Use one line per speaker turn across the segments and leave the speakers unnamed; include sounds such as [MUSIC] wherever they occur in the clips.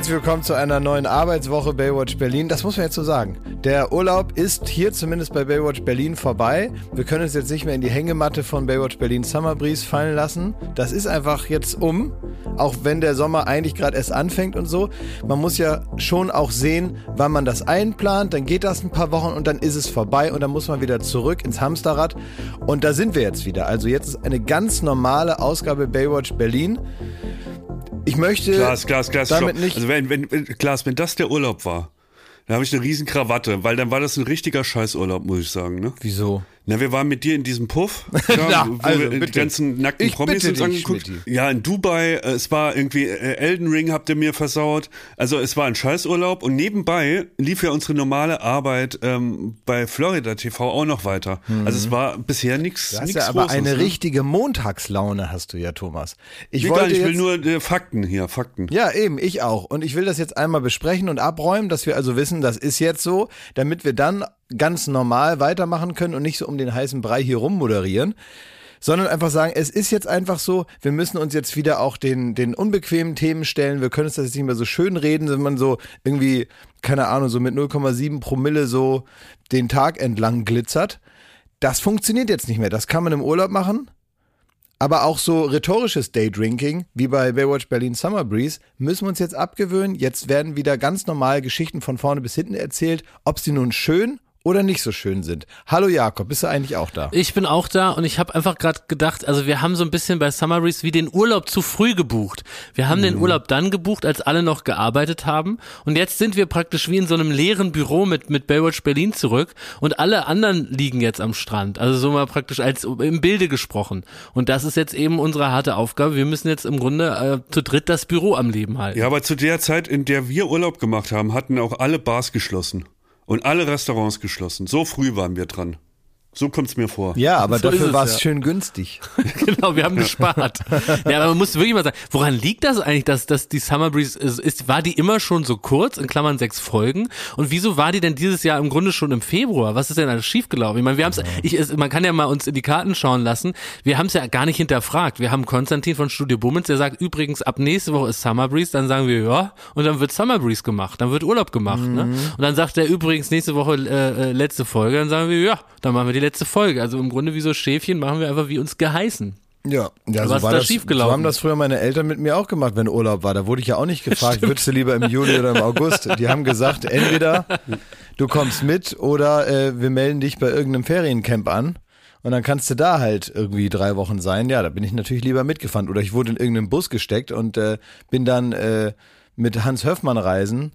Herzlich willkommen zu einer neuen Arbeitswoche Baywatch Berlin. Das muss man jetzt so sagen. Der Urlaub ist hier zumindest bei Baywatch Berlin vorbei. Wir können uns jetzt nicht mehr in die Hängematte von Baywatch Berlin Summer Breeze fallen lassen. Das ist einfach jetzt um. Auch wenn der Sommer eigentlich gerade erst anfängt und so. Man muss ja schon auch sehen, wann man das einplant. Dann geht das ein paar Wochen und dann ist es vorbei und dann muss man wieder zurück ins Hamsterrad. Und da sind wir jetzt wieder. Also jetzt ist eine ganz normale Ausgabe Baywatch Berlin. Ich möchte
Klaas, Klaas, Klaas,
damit
stopp.
nicht.
Also wenn, wenn, wenn, Klaas, wenn das der Urlaub war, dann habe ich eine riesen Krawatte, weil dann war das ein richtiger Scheißurlaub, muss ich sagen. Ne?
Wieso?
Na, wir waren mit dir in diesem Puff, [LAUGHS]
Na,
ja, wo
also,
wir die
bitte.
ganzen nackten
Ich
Promis uns angeguckt. Ja, in Dubai, äh, es war irgendwie äh, Elden Ring habt ihr mir versaut. Also es war ein Scheißurlaub und nebenbei lief ja unsere normale Arbeit ähm, bei Florida TV auch noch weiter. Also es war bisher nichts
Mhm. Du hast
nichts
ja aber
Großes,
eine
ne?
richtige Montagslaune hast du ja, Thomas. Ich wollte
ich will nur äh, Fakten hier, Fakten.
ja, eben, ich auch. Und ich will das jetzt einmal besprechen und abräumen, dass wir also wissen, das ist jetzt so, damit wir dann ganz normal weitermachen können und nicht so um den heißen Brei hier rummoderieren. Sondern einfach sagen, es ist jetzt einfach so, wir müssen uns jetzt wieder auch den, den unbequemen Themen stellen. Wir können uns das jetzt nicht mehr so schön reden, wenn man so irgendwie, keine Ahnung, so mit 0,7 Promille so den Tag entlang glitzert. Das funktioniert jetzt nicht mehr. Das kann man im Urlaub machen. Aber auch so rhetorisches Daydrinking, wie bei Baywatch Berlin Summer Breeze, müssen wir uns jetzt abgewöhnen. Jetzt werden wieder ganz normal Geschichten von vorne bis hinten erzählt, ob sie nun schön oder nicht so schön sind. Hallo Jakob, bist du eigentlich auch da?
Ich bin auch da und ich habe einfach gerade gedacht, also wir haben so ein bisschen bei Summer Breeze wie den Urlaub zu früh gebucht. Wir haben den Urlaub dann gebucht, als alle noch gearbeitet haben und jetzt sind wir praktisch wie in so einem leeren Büro mit mit Baywatch Berlin zurück und alle anderen liegen jetzt am Strand. Also so mal praktisch als im Bilde gesprochen. Und das ist jetzt eben unsere harte Aufgabe. Wir müssen jetzt im Grunde äh, zu dritt das Büro am Leben halten.
Ja, aber zu der Zeit, in der wir Urlaub gemacht haben, hatten auch alle Bars geschlossen und alle Restaurants geschlossen. So früh waren wir dran. So kommt's mir vor.
Ja, aber
So
dafür
es,
war es
ja.
schön günstig. [LAUGHS]
genau, wir haben gespart. ja, aber man muss wirklich mal sagen, woran liegt das eigentlich, dass, dass die Summer Breeze ist, ist, war die immer schon so kurz, in Klammern sechs Folgen? Und wieso war die denn dieses Jahr im Grunde schon im Februar? Was ist denn alles schiefgelaufen? Ich meine, wir haben es, ich, es, man kann ja mal uns in die Karten schauen lassen. Wir haben es ja gar nicht hinterfragt. Wir haben Konstantin von Studio Bummens, der sagt übrigens, ab nächste Woche ist Summer Breeze, dann sagen wir, ja, und dann wird Summer Breeze gemacht, dann wird Urlaub gemacht, ne? Und dann sagt er übrigens nächste Woche äh, äh, letzte Folge, dann sagen wir, ja, dann machen wir die letzte Folge. Also im Grunde wie so Schäfchen machen wir einfach wie uns geheißen.
Ja, ja so war
da
das,
schiefgelaufen?
So haben das früher meine Eltern mit mir auch gemacht, wenn Urlaub war. Da wurde ich ja auch nicht [LAUGHS] gefragt, würdest du lieber im Juli oder im August? Die haben gesagt, entweder du kommst mit oder äh, wir melden dich bei irgendeinem Feriencamp an. Und dann kannst du da halt irgendwie drei Wochen sein. Ja, da bin ich natürlich lieber mitgefahren. Oder ich wurde in irgendeinen Bus gesteckt und äh, bin dann äh, mit Hans Höfmann reisen.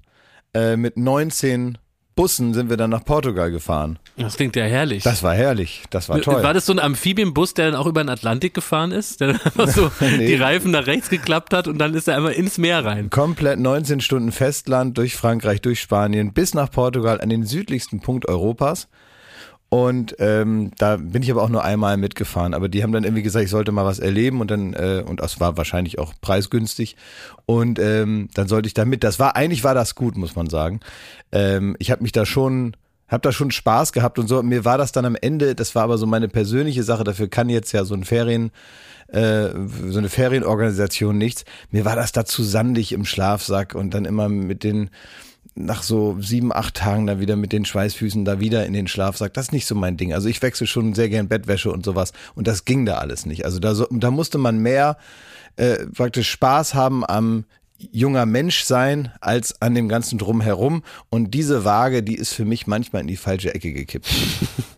Äh, mit 19 Bussen sind wir dann nach Portugal gefahren.
Das klingt ja herrlich.
Das war herrlich. Das war toll.
War das so ein Amphibienbus, der dann auch über den Atlantik gefahren ist? Der dann einfach so [LAUGHS]
Nee.
die Reifen nach rechts geklappt hat und dann ist er einmal ins Meer rein.
Komplett 19 Stunden Festland durch Frankreich, durch Spanien bis nach Portugal an den südlichsten Punkt Europas. Und ähm, da bin ich aber auch nur einmal mitgefahren. Aber die haben dann irgendwie gesagt, ich sollte mal was erleben und dann, äh, und das war wahrscheinlich auch preisgünstig. Und ähm, dann sollte ich da mit. Das war, eigentlich war das gut, muss man sagen. Ähm, ich habe mich da schon, habe da schon Spaß gehabt und so. Mir war das dann am Ende, das war aber so meine persönliche Sache, dafür kann jetzt ja so ein Ferien, äh, so eine Ferienorganisation nichts. Mir war das da zu sandig im Schlafsack und dann immer mit den, nach so sieben, acht Tagen da wieder mit den Schweißfüßen da wieder in den Schlafsack. Das ist nicht so mein Ding. Also ich wechsle schon sehr gern Bettwäsche und sowas. Und das ging da alles nicht. Also da, so, da musste man mehr äh, praktisch Spaß haben am junger Mensch sein als an dem ganzen Drumherum. Und diese Waage, die ist für mich manchmal in die falsche Ecke gekippt. [LAUGHS]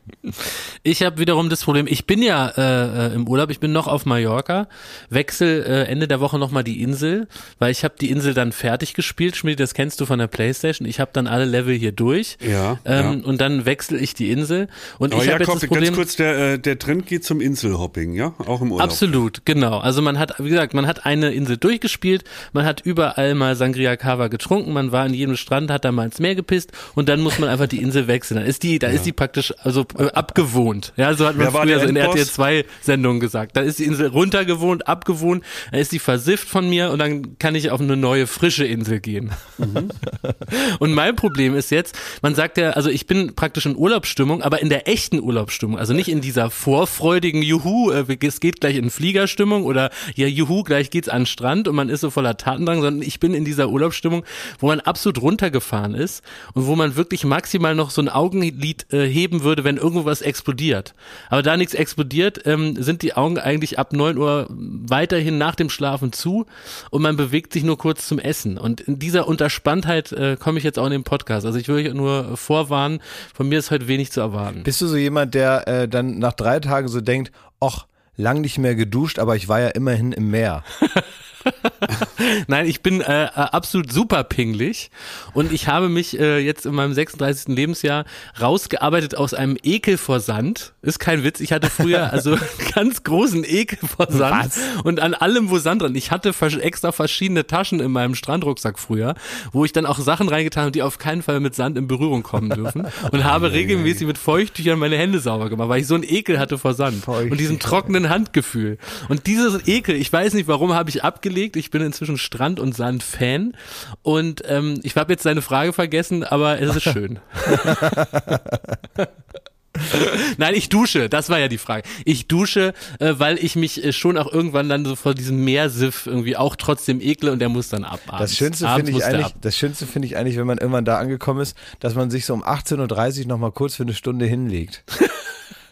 Ich habe wiederum das Problem, ich bin ja äh, äh, im Urlaub, ich bin noch auf Mallorca, wechsel äh, Ende der Woche nochmal die Insel, weil ich habe die Insel dann fertig gespielt, Schmidt, das kennst du von der Playstation, ich habe dann alle Level hier durch
Ja,
ähm,
ja.
und dann wechsle ich die Insel und
Aber
ich habe jetzt
Jakob,
das Problem...
ganz kurz, der, äh, der Trend geht zum Inselhopping, ja? Auch im Urlaub.
Absolut, genau. Also man hat, wie gesagt, man hat eine Insel durchgespielt, man hat überall mal Sangria Cava getrunken, man war an jedem Strand, hat da mal ins Meer gepisst und dann muss man einfach die Insel wechseln. Dann ist die, da ist die praktisch also äh, abgewohnt. Ja, so hat man
Wer
früher so in? RTL 2 Sendungen gesagt. Da ist die Insel runtergewohnt, abgewohnt, dann ist die versifft von mir und dann kann ich auf eine neue frische Insel gehen. [LAUGHS] Und mein Problem ist jetzt, man sagt ja, also ich bin praktisch in Urlaubsstimmung, aber in der echten Urlaubsstimmung, also nicht in dieser vorfreudigen Juhu, äh, es geht gleich in Fliegerstimmung oder ja Juhu, gleich geht's an den Strand und man ist so voller Tatendrang, sagen, sondern ich bin in dieser Urlaubsstimmung, wo man absolut runtergefahren ist und wo man wirklich maximal noch so ein Augenlid äh, heben würde, wenn irgendwo was explodiert. Aber da nichts explodiert, ähm, sind die Augen eigentlich ab neun Uhr weiterhin nach dem Schlafen zu und man bewegt sich nur kurz zum Essen. Und in dieser Unterspanntheit äh, komme ich jetzt auch in den Podcast. Also ich würde euch nur vorwarnen, von mir ist heute wenig zu erwarten.
Bist du so jemand, der äh, dann nach drei Tagen so denkt, ach, lang nicht mehr geduscht, aber ich war ja immerhin im Meer. [LAUGHS] [LAUGHS]
Nein, ich bin äh, äh, absolut super pingelig und ich habe mich äh, jetzt in meinem 36. Lebensjahr rausgearbeitet aus einem Ekel vor Sand. Ist kein Witz, ich hatte früher [LAUGHS] also ganz großen Ekel vor Sand
Was?
und an allem, wo Sand dran. Ich hatte extra verschiedene Taschen in meinem Strandrucksack früher, wo ich dann auch Sachen reingetan habe, die auf keinen Fall mit Sand in Berührung kommen dürfen [LAUGHS] und habe regelmäßig mit Feuchttüchern meine Hände sauber gemacht, weil ich so einen Ekel hatte vor Sand und diesem trockenen Handgefühl. Und dieses Ekel, ich weiß nicht, warum habe ich abgelegt. Ich bin inzwischen Strand- und Sand-Fan. Und ähm, ich habe jetzt deine Frage vergessen, aber es ist schön. [LAUGHS] Nein, ich dusche, das war ja die Frage. Ich dusche, äh, weil ich mich äh, schon auch irgendwann dann so vor diesem Meersiff irgendwie auch trotzdem ekle und der muss dann ab. Abends.
Das Schönste finde ich eigentlich, das Schönste ich eigentlich, wenn man irgendwann da angekommen ist, dass man sich so um 18.30 Uhr noch mal kurz für eine Stunde hinlegt. [LAUGHS]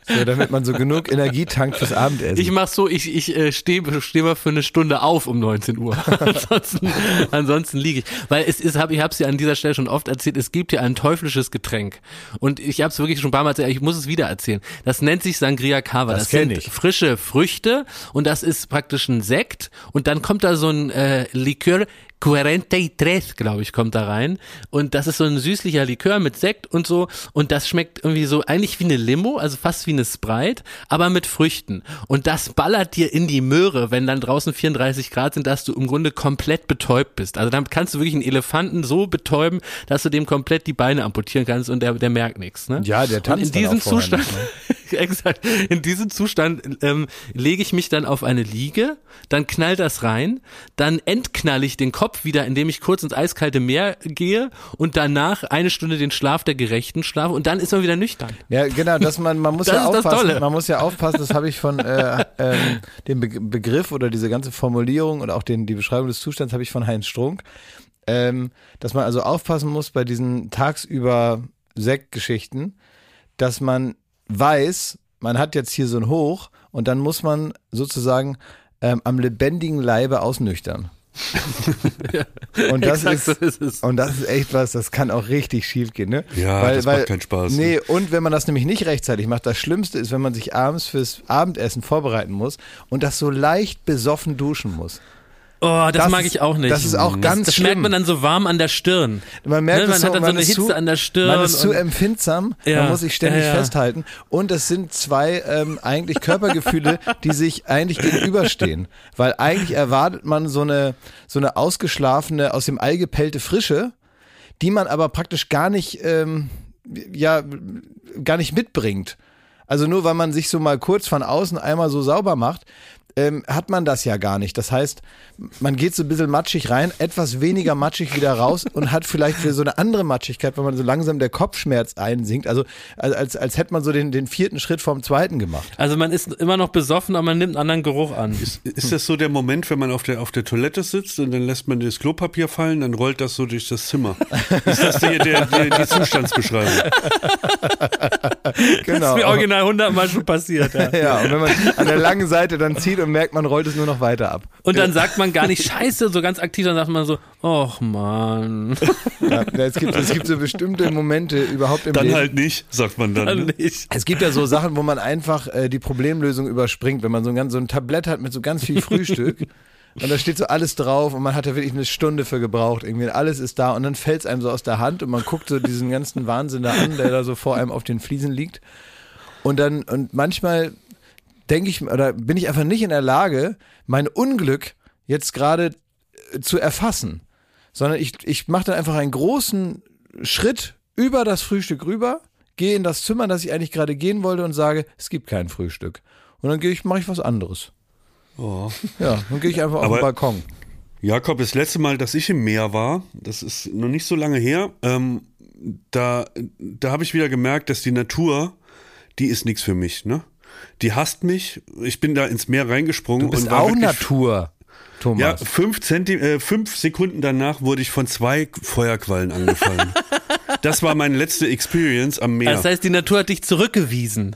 So, damit man so genug Energie tankt fürs Abendessen.
Ich mach so, ich, ich äh, stehe steh mal für eine Stunde auf um 19 Uhr. [LAUGHS] ansonsten ansonsten liege ich. Weil es ist, hab, ich habe es ja an dieser Stelle schon oft erzählt, es gibt ja ein teuflisches Getränk. Und ich habe es wirklich schon ein paar Mal erzählt, ich muss es wieder erzählen. Das nennt sich Sangria Cava.
Das
Das,
kenn
sind
ich.
frische Früchte und das ist praktisch ein Sekt. Und dann kommt da so ein äh, Likör, 43, glaube ich, kommt da rein. Und das ist so ein süßlicher Likör mit Sekt und so. Und das schmeckt irgendwie so eigentlich wie eine Limo, also fast wie eine Sprite, aber mit Früchten. Und das ballert dir in die Möhre, wenn dann draußen 34 Grad sind, dass du im Grunde komplett betäubt bist. Also dann kannst du wirklich einen Elefanten so betäuben, dass du dem komplett die Beine amputieren kannst und der, der merkt nichts. Ne?
Ja, der tanzt
Und in diesem Zustand,
nicht, [LAUGHS] [LAUGHS]
exakt, in diesem Zustand ähm, lege ich mich dann auf eine Liege, dann knallt das rein, dann entknall ich den Kopf wieder, indem ich kurz ins eiskalte Meer gehe und danach eine Stunde den Schlaf der Gerechten schlafe und dann ist man wieder nüchtern.
Ja, genau, dass man, man muss
Das
ja aufpassen, man muss ja aufpassen, das habe ich von äh, ähm, dem Be Begriff oder diese ganze Formulierung und auch den, die Beschreibung des Zustands habe ich von Heinz Strunk, ähm, dass man also aufpassen muss bei diesen tagsüber Sektgeschichten, dass man weiß, man hat jetzt hier so ein Hoch und dann muss man sozusagen ähm, am lebendigen Leibe ausnüchtern. [LAUGHS] Und das ist,
so ist
und das ist echt was, das kann auch richtig schief gehen, ne?
Ja, das macht keinen Spaß.
Nee, und wenn man das nämlich nicht rechtzeitig macht, das Schlimmste ist, wenn man sich abends fürs Abendessen vorbereiten muss und das so leicht besoffen duschen muss.
Oh, das,
Das
mag
ist-
ich auch nicht.
das ist auch
das,
ganz
Das
schlimm.
merkt man dann so warm an der Stirn.
Man merkt
Ne, man
es
hat dann so eine Hitze
zu,
an der Stirn
Man ist zu empfindsam,
Ja,
man muss sich ständig
ja, ja.
festhalten. Und es sind zwei ähm, eigentlich Körpergefühle, [LAUGHS] die sich eigentlich gegenüberstehen. Weil eigentlich erwartet man so eine, so eine ausgeschlafene, aus dem Ei gepellte Frische, die man aber praktisch gar nicht, ähm, ja, gar nicht mitbringt. Also nur weil man sich so mal kurz von außen einmal so sauber macht, ähm, hat man das ja gar nicht. Das heißt, man geht so ein bisschen matschig rein, etwas weniger matschig wieder raus [LAUGHS] und hat vielleicht wieder so eine andere Matschigkeit, wenn man so langsam der Kopfschmerz einsinkt. Also als, als, als hätte man so den, den vierten Schritt vom zweiten gemacht.
Also man ist immer noch besoffen, aber man nimmt einen anderen Geruch an.
Ist das so der Moment, wenn man auf der, auf der Toilette sitzt und dann lässt man das Klopapier fallen, dann rollt das so durch das Zimmer? Ist das die, der, der, die Zustandsbeschreibung?
Genau. [LAUGHS]
Das ist mir original hundertmal schon passiert. Ja. [LAUGHS]
ja, und wenn man an der langen Seite dann zieht und merkt, man rollt es nur noch weiter ab.
Und dann sagt man gar nicht [LAUGHS] Scheiße, so ganz aktiv, dann sagt man so, ach man,
Ja, es, gibt, es gibt so bestimmte Momente überhaupt im
Dann
Leben.
halt nicht, sagt man dann.
dann
Ne?
nicht.
Es gibt ja so Sachen, wo man einfach äh, die Problemlösung überspringt, wenn man so ein, ganz, so ein Tablett hat mit so ganz viel Frühstück [LAUGHS] und da steht so alles drauf und man hat da wirklich eine Stunde für gebraucht. Irgendwie alles ist da und dann fällt es einem so aus der Hand und man guckt so diesen ganzen Wahnsinn da an, der da so vor einem auf den Fliesen liegt. Und dann, und manchmal denke ich, oder bin ich einfach nicht in der Lage, mein Unglück jetzt gerade äh, zu erfassen. Sondern ich, ich mache dann einfach einen großen Schritt über das Frühstück rüber, gehe in das Zimmer, das ich eigentlich gerade gehen wollte und sage, es gibt kein Frühstück. Und dann gehe ich, mache ich was anderes.
Oh.
Ja, dann gehe ich einfach auf den Balkon.
Jakob, das letzte Mal, dass ich im Meer war, das ist noch nicht so lange her, ähm, da, da habe ich wieder gemerkt, dass die Natur, die ist nichts für mich, ne? Die hasst mich. Ich bin da ins Meer reingesprungen
Du bist
und war
auch Natur. Thomas.
Ja, fünf, Zenti äh, fünf Sekunden danach wurde ich von zwei Feuerquallen angefallen. [LAUGHS] das war meine letzte Experience am Meer.
Das heißt, die Natur hat dich zurückgewiesen.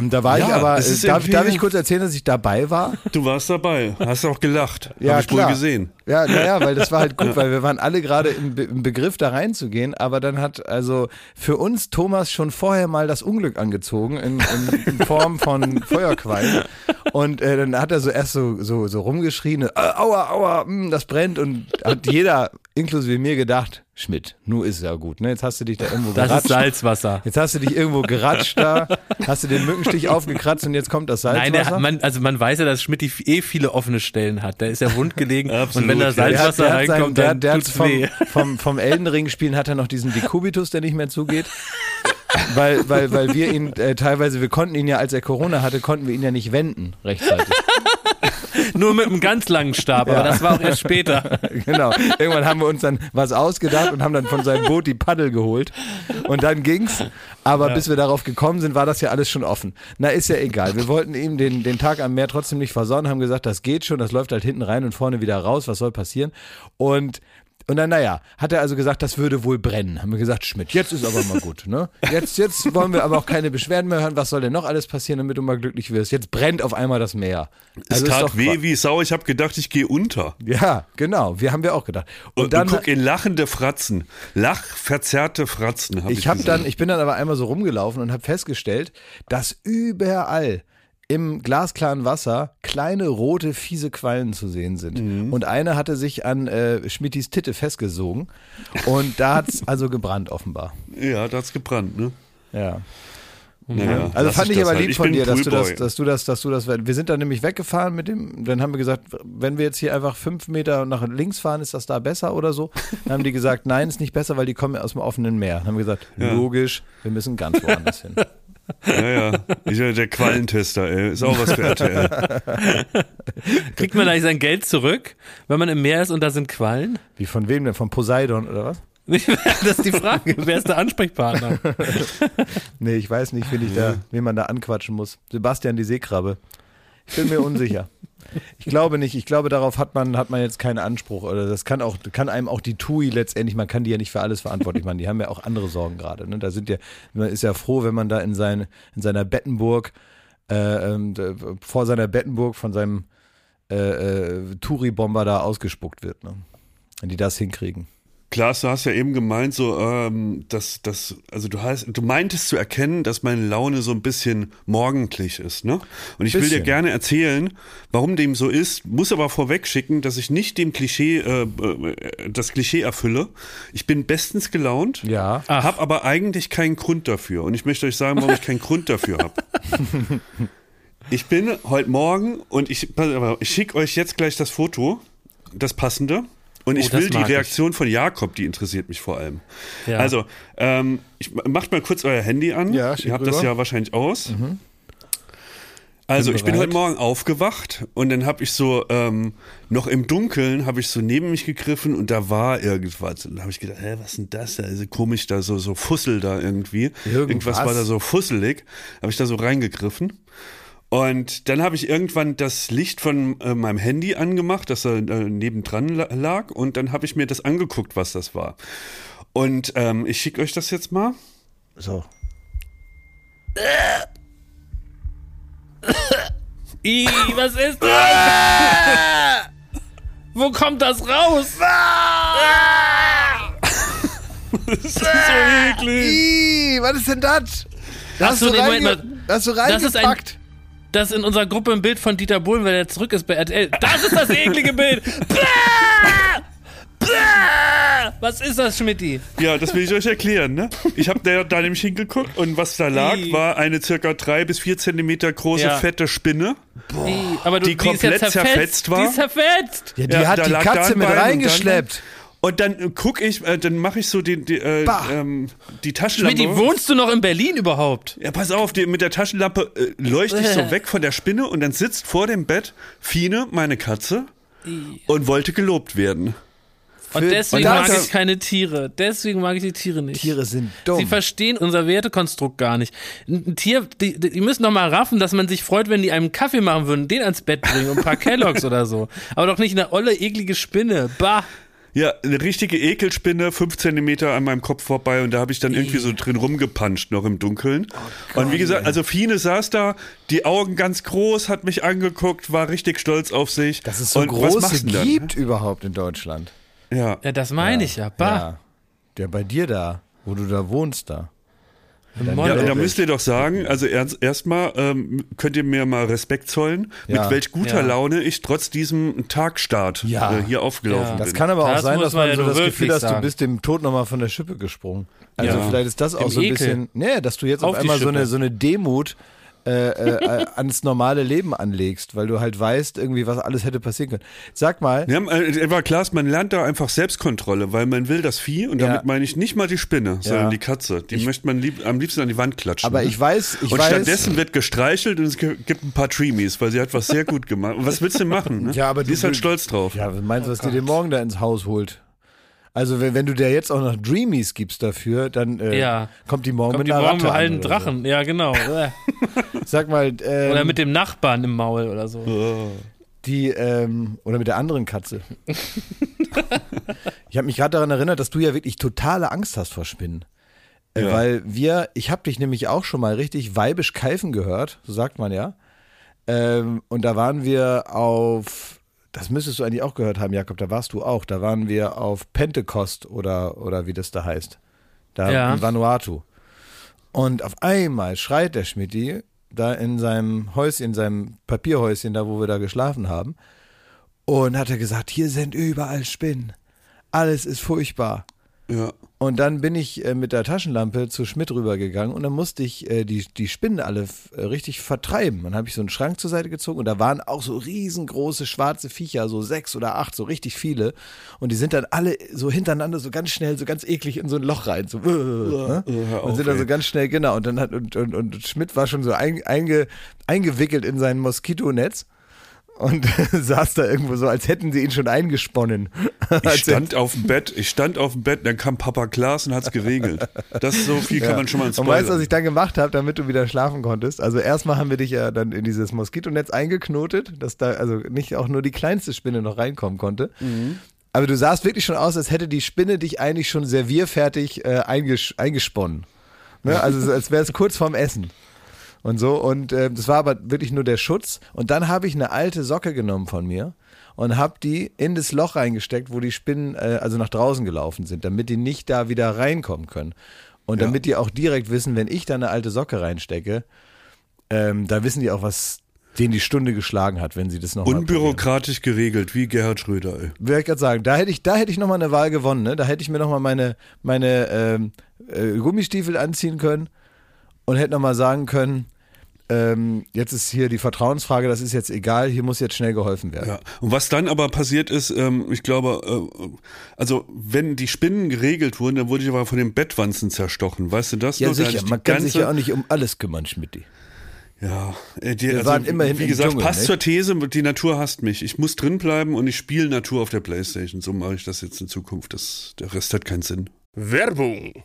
Da war ich
Ja,
aber,
es ist
äh, darf, darf ich kurz erzählen, dass ich dabei war?
du warst dabei, hast auch gelacht. [LAUGHS]
Ja,
Hab ich
klar.
wohl gesehen.
Ja, naja, weil das war halt gut, weil wir waren alle gerade im, Be im Begriff da reinzugehen, aber dann hat also für uns Thomas schon vorher mal das Unglück angezogen in, in, in Form von Feuerquallen und äh, dann hat er so erst so, so, so rumgeschrien, äh, aua, aua, mh, das brennt und hat jeder, inklusive mir, gedacht, Schmidt, nu ist es ja gut, ne? Jetzt hast du dich da irgendwo
Das
geratscht.
ist Salzwasser.
Jetzt hast du dich irgendwo geratscht da, [LAUGHS] hast du den Mückenstich aufgekratzt und jetzt kommt das Salzwasser.
Nein, der, man, also man weiß ja, dass Schmidt eh viele offene Stellen hat. Der ist ja wundgelegen [LAUGHS] und
Absolut,
wenn da. Salzwasser
der hat, der
reinkommt,
sein, der,
dann tut's
vom,
weh. [LAUGHS]
vom, vom Elden Ring spielen hat er noch diesen Dekubitus, der nicht mehr zugeht. weil, weil, weil wir ihn äh, teilweise, wir konnten ihn ja, als er Corona hatte, konnten wir ihn ja nicht wenden rechtzeitig.
Nur mit einem ganz langen Stab, aber das war auch erst später. [LAUGHS]
genau. Irgendwann haben wir uns dann was ausgedacht und haben dann von seinem Boot die Paddel geholt. Und dann ging's. Aber bis wir darauf gekommen sind, war das ja alles schon offen. Na, ist ja egal. Wir wollten ihm den, den Tag am Meer trotzdem nicht versauen, haben gesagt, das geht schon, das läuft halt hinten rein und vorne wieder raus, was soll passieren? Und und dann, naja, hat er also gesagt, das würde wohl brennen. Haben wir gesagt, Schmidt, jetzt ist aber mal gut, ne? Jetzt, jetzt wollen wir aber auch keine Beschwerden mehr hören. Was soll denn noch alles passieren, damit du mal glücklich wirst? Jetzt brennt auf einmal das Meer.
Es
Also ist
tat weh wie Sau, ich habe gedacht, ich gehe unter.
Ja, genau. Wir haben wir auch gedacht. Und,
Und,
dann,
und guck in lachende Fratzen, lachverzerrte Fratzen. Hab ich
ich habe dann, ich bin dann aber einmal so rumgelaufen und habe festgestellt, dass überall im glasklaren Wasser kleine rote fiese Quallen zu sehen sind.
Mhm.
Und eine hatte sich an äh, Schmittis Titte festgesogen und da hat's [LAUGHS] also gebrannt offenbar.
Ja, da hat's gebrannt, ne?
Ja.
Naja,
Also fand ich aber
halt.
lieb von
bin
dir, dass du, das, dass du das, dass du das, wir sind dann nämlich weggefahren mit dem, dann haben wir gesagt, wenn wir jetzt hier einfach fünf Meter nach links fahren, ist das da besser oder so? Dann haben die gesagt, nein, ist nicht besser, weil die kommen aus dem offenen Meer. Dann haben wir gesagt,
Ja.
logisch, wir müssen ganz woanders hin. [LAUGHS]
Ja, ja. Ich, der Quallentester, ey. Ist auch was für RTL. [LAUGHS]
Kriegt man eigentlich sein Geld zurück, wenn man im Meer ist und da sind Quallen?
Wie von wem denn? Von Poseidon oder was? [LAUGHS]
Das ist die Frage. Wer ist der Ansprechpartner? [LAUGHS]
Nee, ich weiß nicht, wen, ich da, wen man da anquatschen muss. Sebastian die Seekrabbe. Ich bin mir unsicher. Ich glaube nicht. Ich glaube, darauf hat man, hat man jetzt keinen Anspruch. Oder das kann auch, kann einem auch die TUI letztendlich, man kann die ja nicht für alles verantwortlich machen. Die haben ja auch andere Sorgen gerade. Ne? Da sind ja, man ist ja froh, wenn man da in, sein, in seiner Bettenburg, äh, d- vor seiner Bettenburg von seinem äh, äh, Touri-Bomber da ausgespuckt wird. Ne? Wenn die das hinkriegen.
Klaas, du hast ja eben gemeint, so, ähm, dass, dass, also du hast, du meintest zu erkennen, dass meine Laune so ein bisschen morgendlich ist, ne? Und ich will dir
Bisschen.
gerne erzählen, warum dem so ist, muss aber vorweg schicken, dass ich nicht dem Klischee, äh, äh, das Klischee erfülle. Ich bin bestens gelaunt,
Ja.
hab aber eigentlich keinen Grund dafür. Und ich möchte euch sagen, warum ich keinen Grund dafür habe. [LAUGHS] Ich bin heute Morgen und ich, ich schicke euch jetzt gleich das Foto, das passende. Und ich
das
will die
mag ich.
Reaktion von Jakob, die interessiert mich vor allem.
Ja.
Also, ähm, ich, macht mal kurz euer Handy an.
Ja,
Ihr habt das
rüber.
ja wahrscheinlich aus. Also
Bin
ich bin heute Morgen aufgewacht und dann habe ich so ähm, noch im Dunkeln habe ich so neben mich gegriffen und da war irgendwas und da habe ich gedacht, hä, was ist denn das? da? Also komisch da so so Fussel da irgendwie.
Irgendwas.
Irgendwas war da so fusselig. Habe ich da so reingegriffen. Und dann habe ich irgendwann das Licht von äh, meinem Handy angemacht, das da äh, nebendran la- lag und dann habe ich mir das angeguckt, was das war. Und ähm, ich schicke euch das jetzt mal.
So.
I, was ist das? Wo kommt das raus? [LAUGHS]
Das ist so eklig.
Ih, was ist denn das? Hast,
so,
du
mal.
da hast du reingepackt.
Das ist in unserer Gruppe ein Bild von Dieter Bohlen, weil er zurück ist bei RTL. Das ist das eklige Bild. Bäh! Bäh! Was ist das, Schmidti?
Ja, das will ich euch erklären. Ne? Ich habe da, da nämlich hingeguckt und was da lag, war eine circa drei bis vier Zentimeter große
Ja.
fette Spinne.
Aber du,
Die komplett zerfetzt war?
Die ist zerfetzt.
Ja, die
Ja,
hat die Katze mit reingeschleppt.
Und dann äh, guck ich, äh, dann mache ich so die, die, äh, ähm, die Taschenlampe.
Schmidti, wohnst du noch in Berlin überhaupt?
ja, pass auf, die, mit der Taschenlampe äh, leuchte ich so [LAUGHS] weg von der Spinne und dann sitzt vor dem Bett Fine, meine Katze, und wollte gelobt werden.
Und deswegen
und
mag
das-
ich keine Tiere. Deswegen mag ich die Tiere nicht.
Tiere sind dumm.
Sie verstehen unser Wertekonstrukt gar nicht. Ein Tier, die, die die müssen doch mal raffen, dass man sich freut, wenn die einem Kaffee machen würden, den ans Bett bringen und ein paar [LAUGHS] Kelloggs oder so. Aber doch nicht eine olle, eklige Spinne. Bah.
Ja, eine richtige Ekelspinne, fünf Zentimeter an meinem Kopf vorbei und da habe ich dann irgendwie so drin rumgepanscht, noch im Dunkeln. und wie gesagt, also Fine saß da, die Augen ganz groß, hat mich angeguckt, war richtig stolz auf sich.
Dass es so
und was
große
denn dann?
gibt überhaupt in Deutschland.
Ja.
Ja, das meine ich ja. Bah.
Ja. Der bei dir da, wo du da wohnst da.
Ja, da müsst ihr doch sagen, also erst- erstmal ähm, könnt ihr mir mal Respekt zollen,
Ja.
mit welch guter
Ja.
Laune ich trotz diesem Tagstart
Ja.
äh, hier aufgelaufen
Ja.
Das
bin.
kann aber auch
Das
sein, dass
man
man so das Gefühl hast, du bist dem Tod nochmal von der Schippe gesprungen. Also
Ja.
vielleicht ist das auch
Im
so ein
Ekel.
bisschen, nee, dass du jetzt
Auf
auf einmal so eine, so eine Demut äh, äh, ans normale Leben anlegst, weil du halt weißt, irgendwie, was alles hätte passieren können. Sag mal,
Ja, äh, war klar, man lernt da einfach Selbstkontrolle, weil man will das Vieh und
Ja.
damit meine ich nicht mal die Spinne, sondern
Ja.
die Katze. Die möchte man lieb, am liebsten an die Wand klatschen.
aber
ne?
ich weiß, ich
und
weiß.
stattdessen wird gestreichelt und es gi- gibt ein paar Treemies, weil sie hat was sehr gut gemacht. Und was willst du denn machen? Ne?
Ja, aber
die
du-
ist halt stolz drauf.
Ja, was meinst du, was die den morgen da ins Haus holt? Also wenn, wenn du der jetzt auch noch Dreamies gibst dafür, dann äh,
Ja.
kommt die morgen
Kommt die
mit einer
morgen
Ratte
allen Drachen. Ja, genau. [LAUGHS]
So. Sag mal, ähm,
Oder mit dem Nachbarn im Maul oder so.
die ähm, oder mit der anderen Katze. [LAUGHS] ich habe mich gerade daran erinnert, dass du ja wirklich totale Angst hast vor Spinnen. Äh,
Ja.
Weil wir, ich habe dich nämlich auch schon mal richtig weibisch keifen gehört, so sagt man ja. Ähm, und da waren wir auf, das müsstest du eigentlich auch gehört haben, Jakob, da warst du auch. Da waren wir auf Pentecost oder, oder wie das da heißt. Da
Ja.
in Vanuatu. Und auf einmal schreit der Schmidti da in seinem Häuschen, in seinem Papierhäuschen, da wo wir da geschlafen haben. Und hat er gesagt, hier sind überall Spinnen. Alles ist furchtbar.
Ja.
Und dann bin ich äh, mit der Taschenlampe zu Schmidt rübergegangen und dann musste ich äh, die, die Spinnen alle äh, richtig vertreiben. Dann habe ich so einen Schrank zur Seite gezogen und da waren auch so riesengroße schwarze Viecher, so sechs oder acht, so richtig viele. Und die sind dann alle so hintereinander so ganz schnell, so ganz eklig in so ein Loch rein. So, äh, ne?
hör
und sind dann so ganz schnell, genau. Und dann hat, und, und, und Schmidt war schon so ein, einge, eingewickelt in sein Moskitonetz. Und [LAUGHS] saß da irgendwo so, als hätten sie ihn schon eingesponnen.
Ich stand auf dem Bett, ich stand auf dem Bett, dann kam Papa Klaas und hat's geregelt. Das so viel kann man schon mal
Und weißt du, was
spoilern.
ich dann gemacht habe, damit du wieder schlafen konntest? Also erstmal haben wir dich ja dann in dieses Moskitonetz eingeknotet, dass da also nicht auch nur die kleinste Spinne noch reinkommen konnte.
Mhm.
Aber du sahst wirklich schon aus, als hätte die Spinne dich eigentlich schon servierfertig äh, einges eingesponnen. Ne? Also so, als wäre es kurz vorm Essen. Und so, und äh, das war aber wirklich nur der Schutz. Und dann habe ich eine alte Socke genommen von mir und habe die in das Loch reingesteckt, wo die Spinnen äh, also nach draußen gelaufen sind, damit die nicht da wieder reinkommen können. Und
Ja.
damit die auch direkt wissen, wenn ich da eine alte Socke reinstecke, ähm, da wissen die auch, was denen die Stunde geschlagen hat, wenn sie das nochmal
Unbürokratisch geregelt, wie Gerhard Schröder, ey.
Würde ich gerade sagen, da hätte ich, da hätte ich nochmal eine Wahl gewonnen, ne? Da hätte ich mir nochmal meine, meine ähm, äh, Gummistiefel anziehen können und hätte nochmal sagen können, ähm, jetzt ist hier die Vertrauensfrage, das ist jetzt egal, hier muss jetzt schnell geholfen werden.
Ja. Und was dann aber passiert ist, ähm, ich glaube, äh, also wenn die Spinnen geregelt wurden, dann wurde ich aber von den Bettwanzen zerstochen. Weißt du das?
Ja,
noch? Da
sicher,
ich die
man kann sich ja auch nicht um alles kümmern, Schmidti.
Ja, äh, die,
Wir
also,
waren immerhin
wie
im
gesagt,
Dschungel,
passt
nicht?
zur These, die Natur hasst mich. Ich muss drin bleiben und ich spiele Natur auf der Playstation. So mache ich das jetzt in Zukunft. Das, der Rest hat keinen Sinn.
Werbung.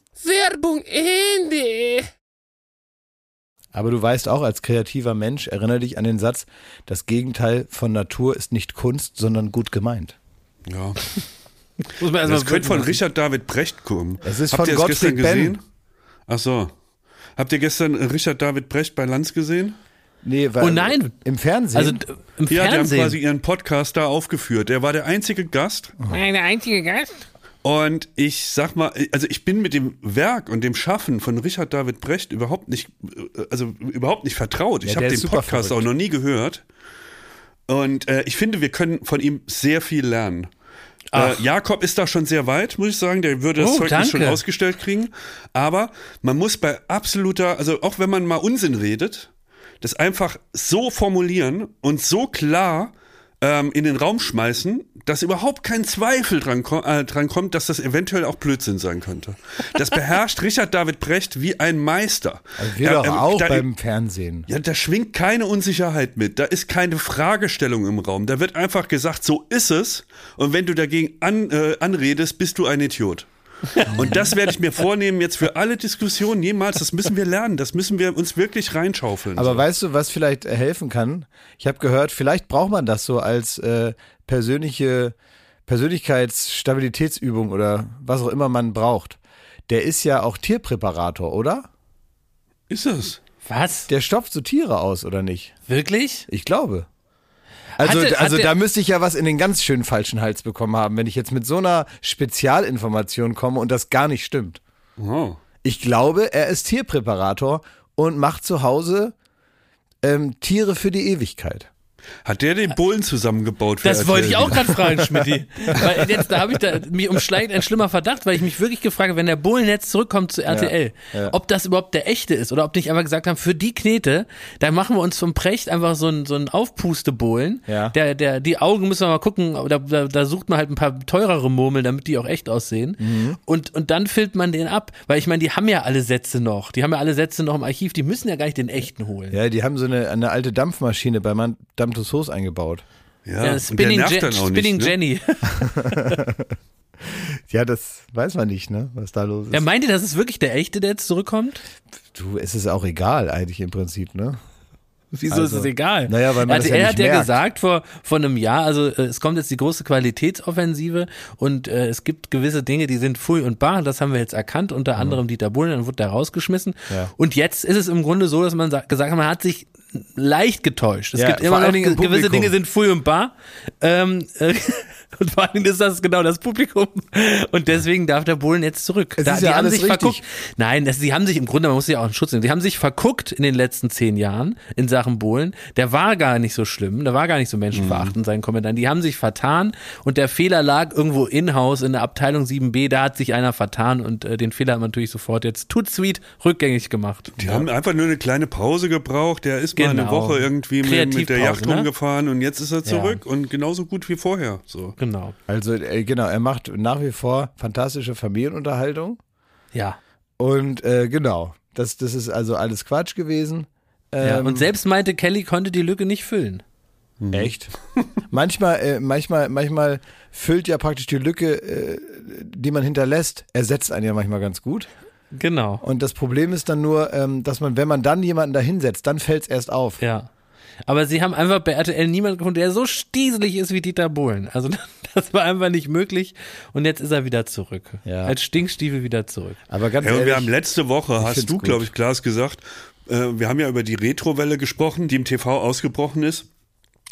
Werbung Ende.
Aber du weißt auch als kreativer Mensch, erinnere dich an den Satz, das Gegenteil von Natur ist nicht Kunst, sondern gut gemeint.
Ja. [LAUGHS]
Muss man
Das könnte von
wirken
Richard David Brecht kommen.
Es ist
Habt
von
ihr es gestern
Gottfried Benn.
gesehen? Ach so. Habt ihr gestern Richard David Brecht bei Lanz gesehen?
Nee, weil
Oh nein.
im Fernsehen.
Also im
Ja, die haben quasi ihren Podcast da aufgeführt. Er war der einzige Gast.
Meine einzige Gast.
Und ich sag mal, also ich bin mit dem Werk und dem Schaffen von Richard David Brecht überhaupt nicht, also überhaupt nicht vertraut. Ich
Ja,
habe den Podcast
verrückt.
auch noch nie gehört. Und äh, ich finde, wir können von ihm sehr viel lernen. Äh, Jakob ist da schon sehr weit, muss ich sagen. Der würde das
Oh,
Zeugnis
danke.
schon ausgestellt kriegen. Aber man muss bei absoluter, also auch wenn man mal Unsinn redet, das einfach so formulieren und so klar ähm, in den Raum schmeißen, dass überhaupt kein Zweifel dran, ko äh, dran kommt, dass das eventuell auch Blödsinn sein könnte. Das beherrscht [LAUGHS] Richard David Brecht wie ein Meister.
wir
Ja,
doch
ähm,
auch
da-
beim Fernsehen.
ja, da schwingt keine Unsicherheit mit. Da ist keine Fragestellung im Raum. Da wird einfach gesagt, so ist es. Und wenn du dagegen an, äh, anredest, bist du ein Idiot. Und das werde ich mir vornehmen jetzt für alle Diskussionen jemals. Das müssen wir lernen. Das müssen wir uns wirklich reinschaufeln.
Aber
so.
weißt du, was vielleicht äh, helfen kann? Ich habe gehört, vielleicht braucht man das so als äh, persönliche Persönlichkeitsstabilitätsübung oder was auch immer man braucht. Der ist ja auch Tierpräparator, oder?
ist es?
Was?
Der stopft so Tiere aus, oder nicht?
Wirklich?
Ich glaube. Also,
Hatte-
also
hatte-
da müsste ich ja was in den ganz schön falschen Hals bekommen haben, wenn ich jetzt mit so einer Spezialinformation komme und das gar nicht stimmt.
Oh.
Ich glaube, er ist Tierpräparator und macht zu Hause ähm, Tiere für die Ewigkeit.
Hat der den Bullen zusammengebaut? für
Das wollte ich auch gerade fragen, Schmidti. [LAUGHS] Weil jetzt, da habe ich da, mich umschlägt ein schlimmer Verdacht, weil ich mich wirklich gefragt habe, wenn der Bullen jetzt zurückkommt zu RTL,
ja.
ob das überhaupt der echte ist oder ob die nicht einfach gesagt haben, für die Knete, da machen wir uns vom Precht einfach so einen so einen Aufpustebohlen.
Ja.
Der, der, die Augen müssen wir mal gucken, da, da, da sucht man halt ein paar teurere Murmeln, damit die auch echt aussehen.
Mhm.
Und, und dann filmt man den ab. Weil ich meine, die haben ja alle Sätze noch. Die haben ja alle Sätze noch im Archiv, die müssen ja gar nicht den echten holen.
Ja, die haben so eine, eine alte Dampfmaschine bei Madame Tussauds eingebaut.
Ja,
Ja,
und der
Spinning,
nervt
Je
dann auch
Spinning
nicht, ne?
Jenny. [LAUGHS]
Ja, das weiß man nicht, ne, was da los ist.
Ja, meint ihr, das ist wirklich der echte, der jetzt zurückkommt?
du, es ist auch egal eigentlich im Prinzip, ne?
Wieso
Also,
ist es egal?
naja, weil man das
also,
ja
er
nicht
hat ja
merkt.
gesagt vor, vor einem Jahr, also äh, es kommt jetzt die große Qualitätsoffensive und äh, es gibt gewisse Dinge, die sind fui und bar, das haben wir jetzt erkannt, unter anderem Dieter Bohlen, dann wurde der rausgeschmissen.
Ja.
Und jetzt ist es im Grunde so, dass man sa- gesagt hat, man hat sich leicht getäuscht. Es
Ja,
gibt immer noch
Dingen im
gewisse. Dinge sind fui und bar. Ähm, äh, [LAUGHS] und vor allen Dingen ist das genau das Publikum. Und deswegen darf der Bohlen jetzt zurück. Da, die
ja
haben sich
richtig.
verguckt. Nein, das, sie haben sich im Grunde, man muss sich auch einen Schutz nehmen, die haben sich verguckt in den letzten zehn Jahren in Sachen Bohlen. Der war gar nicht so schlimm, der war gar nicht so menschenverachtend,
Mhm.
sein Kommentar. Die haben sich vertan und der Fehler lag irgendwo in-house in der Abteilung 7b, da hat sich einer vertan und äh, den Fehler hat man natürlich sofort jetzt tut sweet rückgängig gemacht.
Die haben einfach nur eine kleine Pause gebraucht. Der ist mal eine
Genau.
Woche irgendwie mit, mit der Yacht
ne?
rumgefahren und jetzt ist er zurück und genauso gut wie vorher. So.
Genau.
Also äh, genau, er macht nach wie vor fantastische Familienunterhaltung.
Ja.
Und äh, genau, das, das ist also alles Quatsch gewesen.
ja.
Ähm,
Und selbst meinte Kelly konnte die Lücke nicht füllen.
Echt? [LAUGHS] manchmal, äh, manchmal, manchmal füllt ja praktisch die Lücke, äh, die man hinterlässt, ersetzt einen ja manchmal ganz gut.
Genau.
Und das Problem ist dann nur, ähm, dass man, wenn man dann jemanden da hinsetzt, dann fällt es erst auf.
Ja. Aber sie haben einfach bei RTL niemanden gefunden, der so stieselig ist wie Dieter Bohlen. Also [LAUGHS] das war einfach nicht möglich. Und jetzt ist er wieder zurück.
Ja.
Als Stinkstiefel wieder zurück.
Aber ganz
Ja, und
ehrlich,
wir haben letzte Woche, hast du, glaube ich, Klaas gesagt, äh, wir haben ja über die Retrowelle gesprochen, die im TV ausgebrochen ist.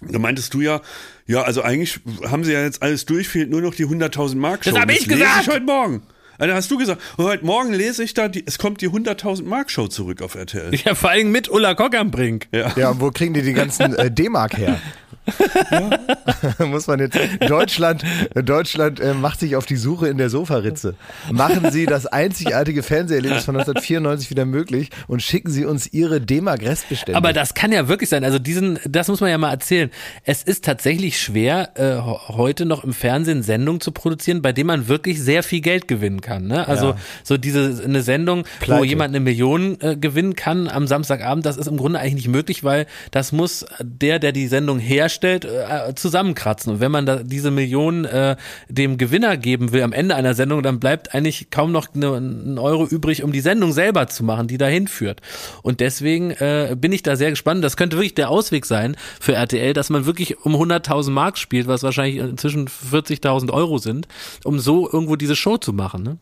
Da meintest du ja, ja, also eigentlich haben sie ja jetzt alles durch, fehlt nur noch die 100.000 Mark Show.
Das hab ich gesagt!
ich heute Morgen. Also hast du gesagt, heute Morgen lese ich da, die, es kommt die 100.000 Mark Show zurück auf RTL.
Ja, vor allem mit Ulla Kock am Brink.
Ja, und wo kriegen die die ganzen äh, D-Mark her? [LAUGHS] [LAUGHS] Muss man jetzt Deutschland Deutschland äh, macht sich auf die Suche in der Sofaritze. Machen Sie das einzigartige Fernseherlebnis von 1994 wieder möglich und schicken Sie uns Ihre D-Mark Restbestände.
Aber das kann ja wirklich sein. Also diesen, das muss man ja mal erzählen. Es ist tatsächlich schwer, äh, heute noch im Fernsehen Sendungen zu produzieren, bei denen man wirklich sehr viel Geld gewinnen kann. Ne? Also
Ja.
so diese eine Sendung, wo
Pleite.
jemand eine Million äh, gewinnen kann am Samstagabend, das ist im Grunde eigentlich nicht möglich, weil das muss der, der die Sendung herstellt, äh, zusammenkratzen. Und wenn man da diese Million äh, dem Gewinner geben will am Ende einer Sendung, dann bleibt eigentlich kaum noch eine, ein Euro übrig, um die Sendung selber zu machen, die dahin führt. Und deswegen äh, bin ich da sehr gespannt. Das könnte wirklich der Ausweg sein für RTL, dass man wirklich um 100.000 Mark spielt, was wahrscheinlich inzwischen 40.000 Euro sind, um so irgendwo diese Show zu machen. Ne?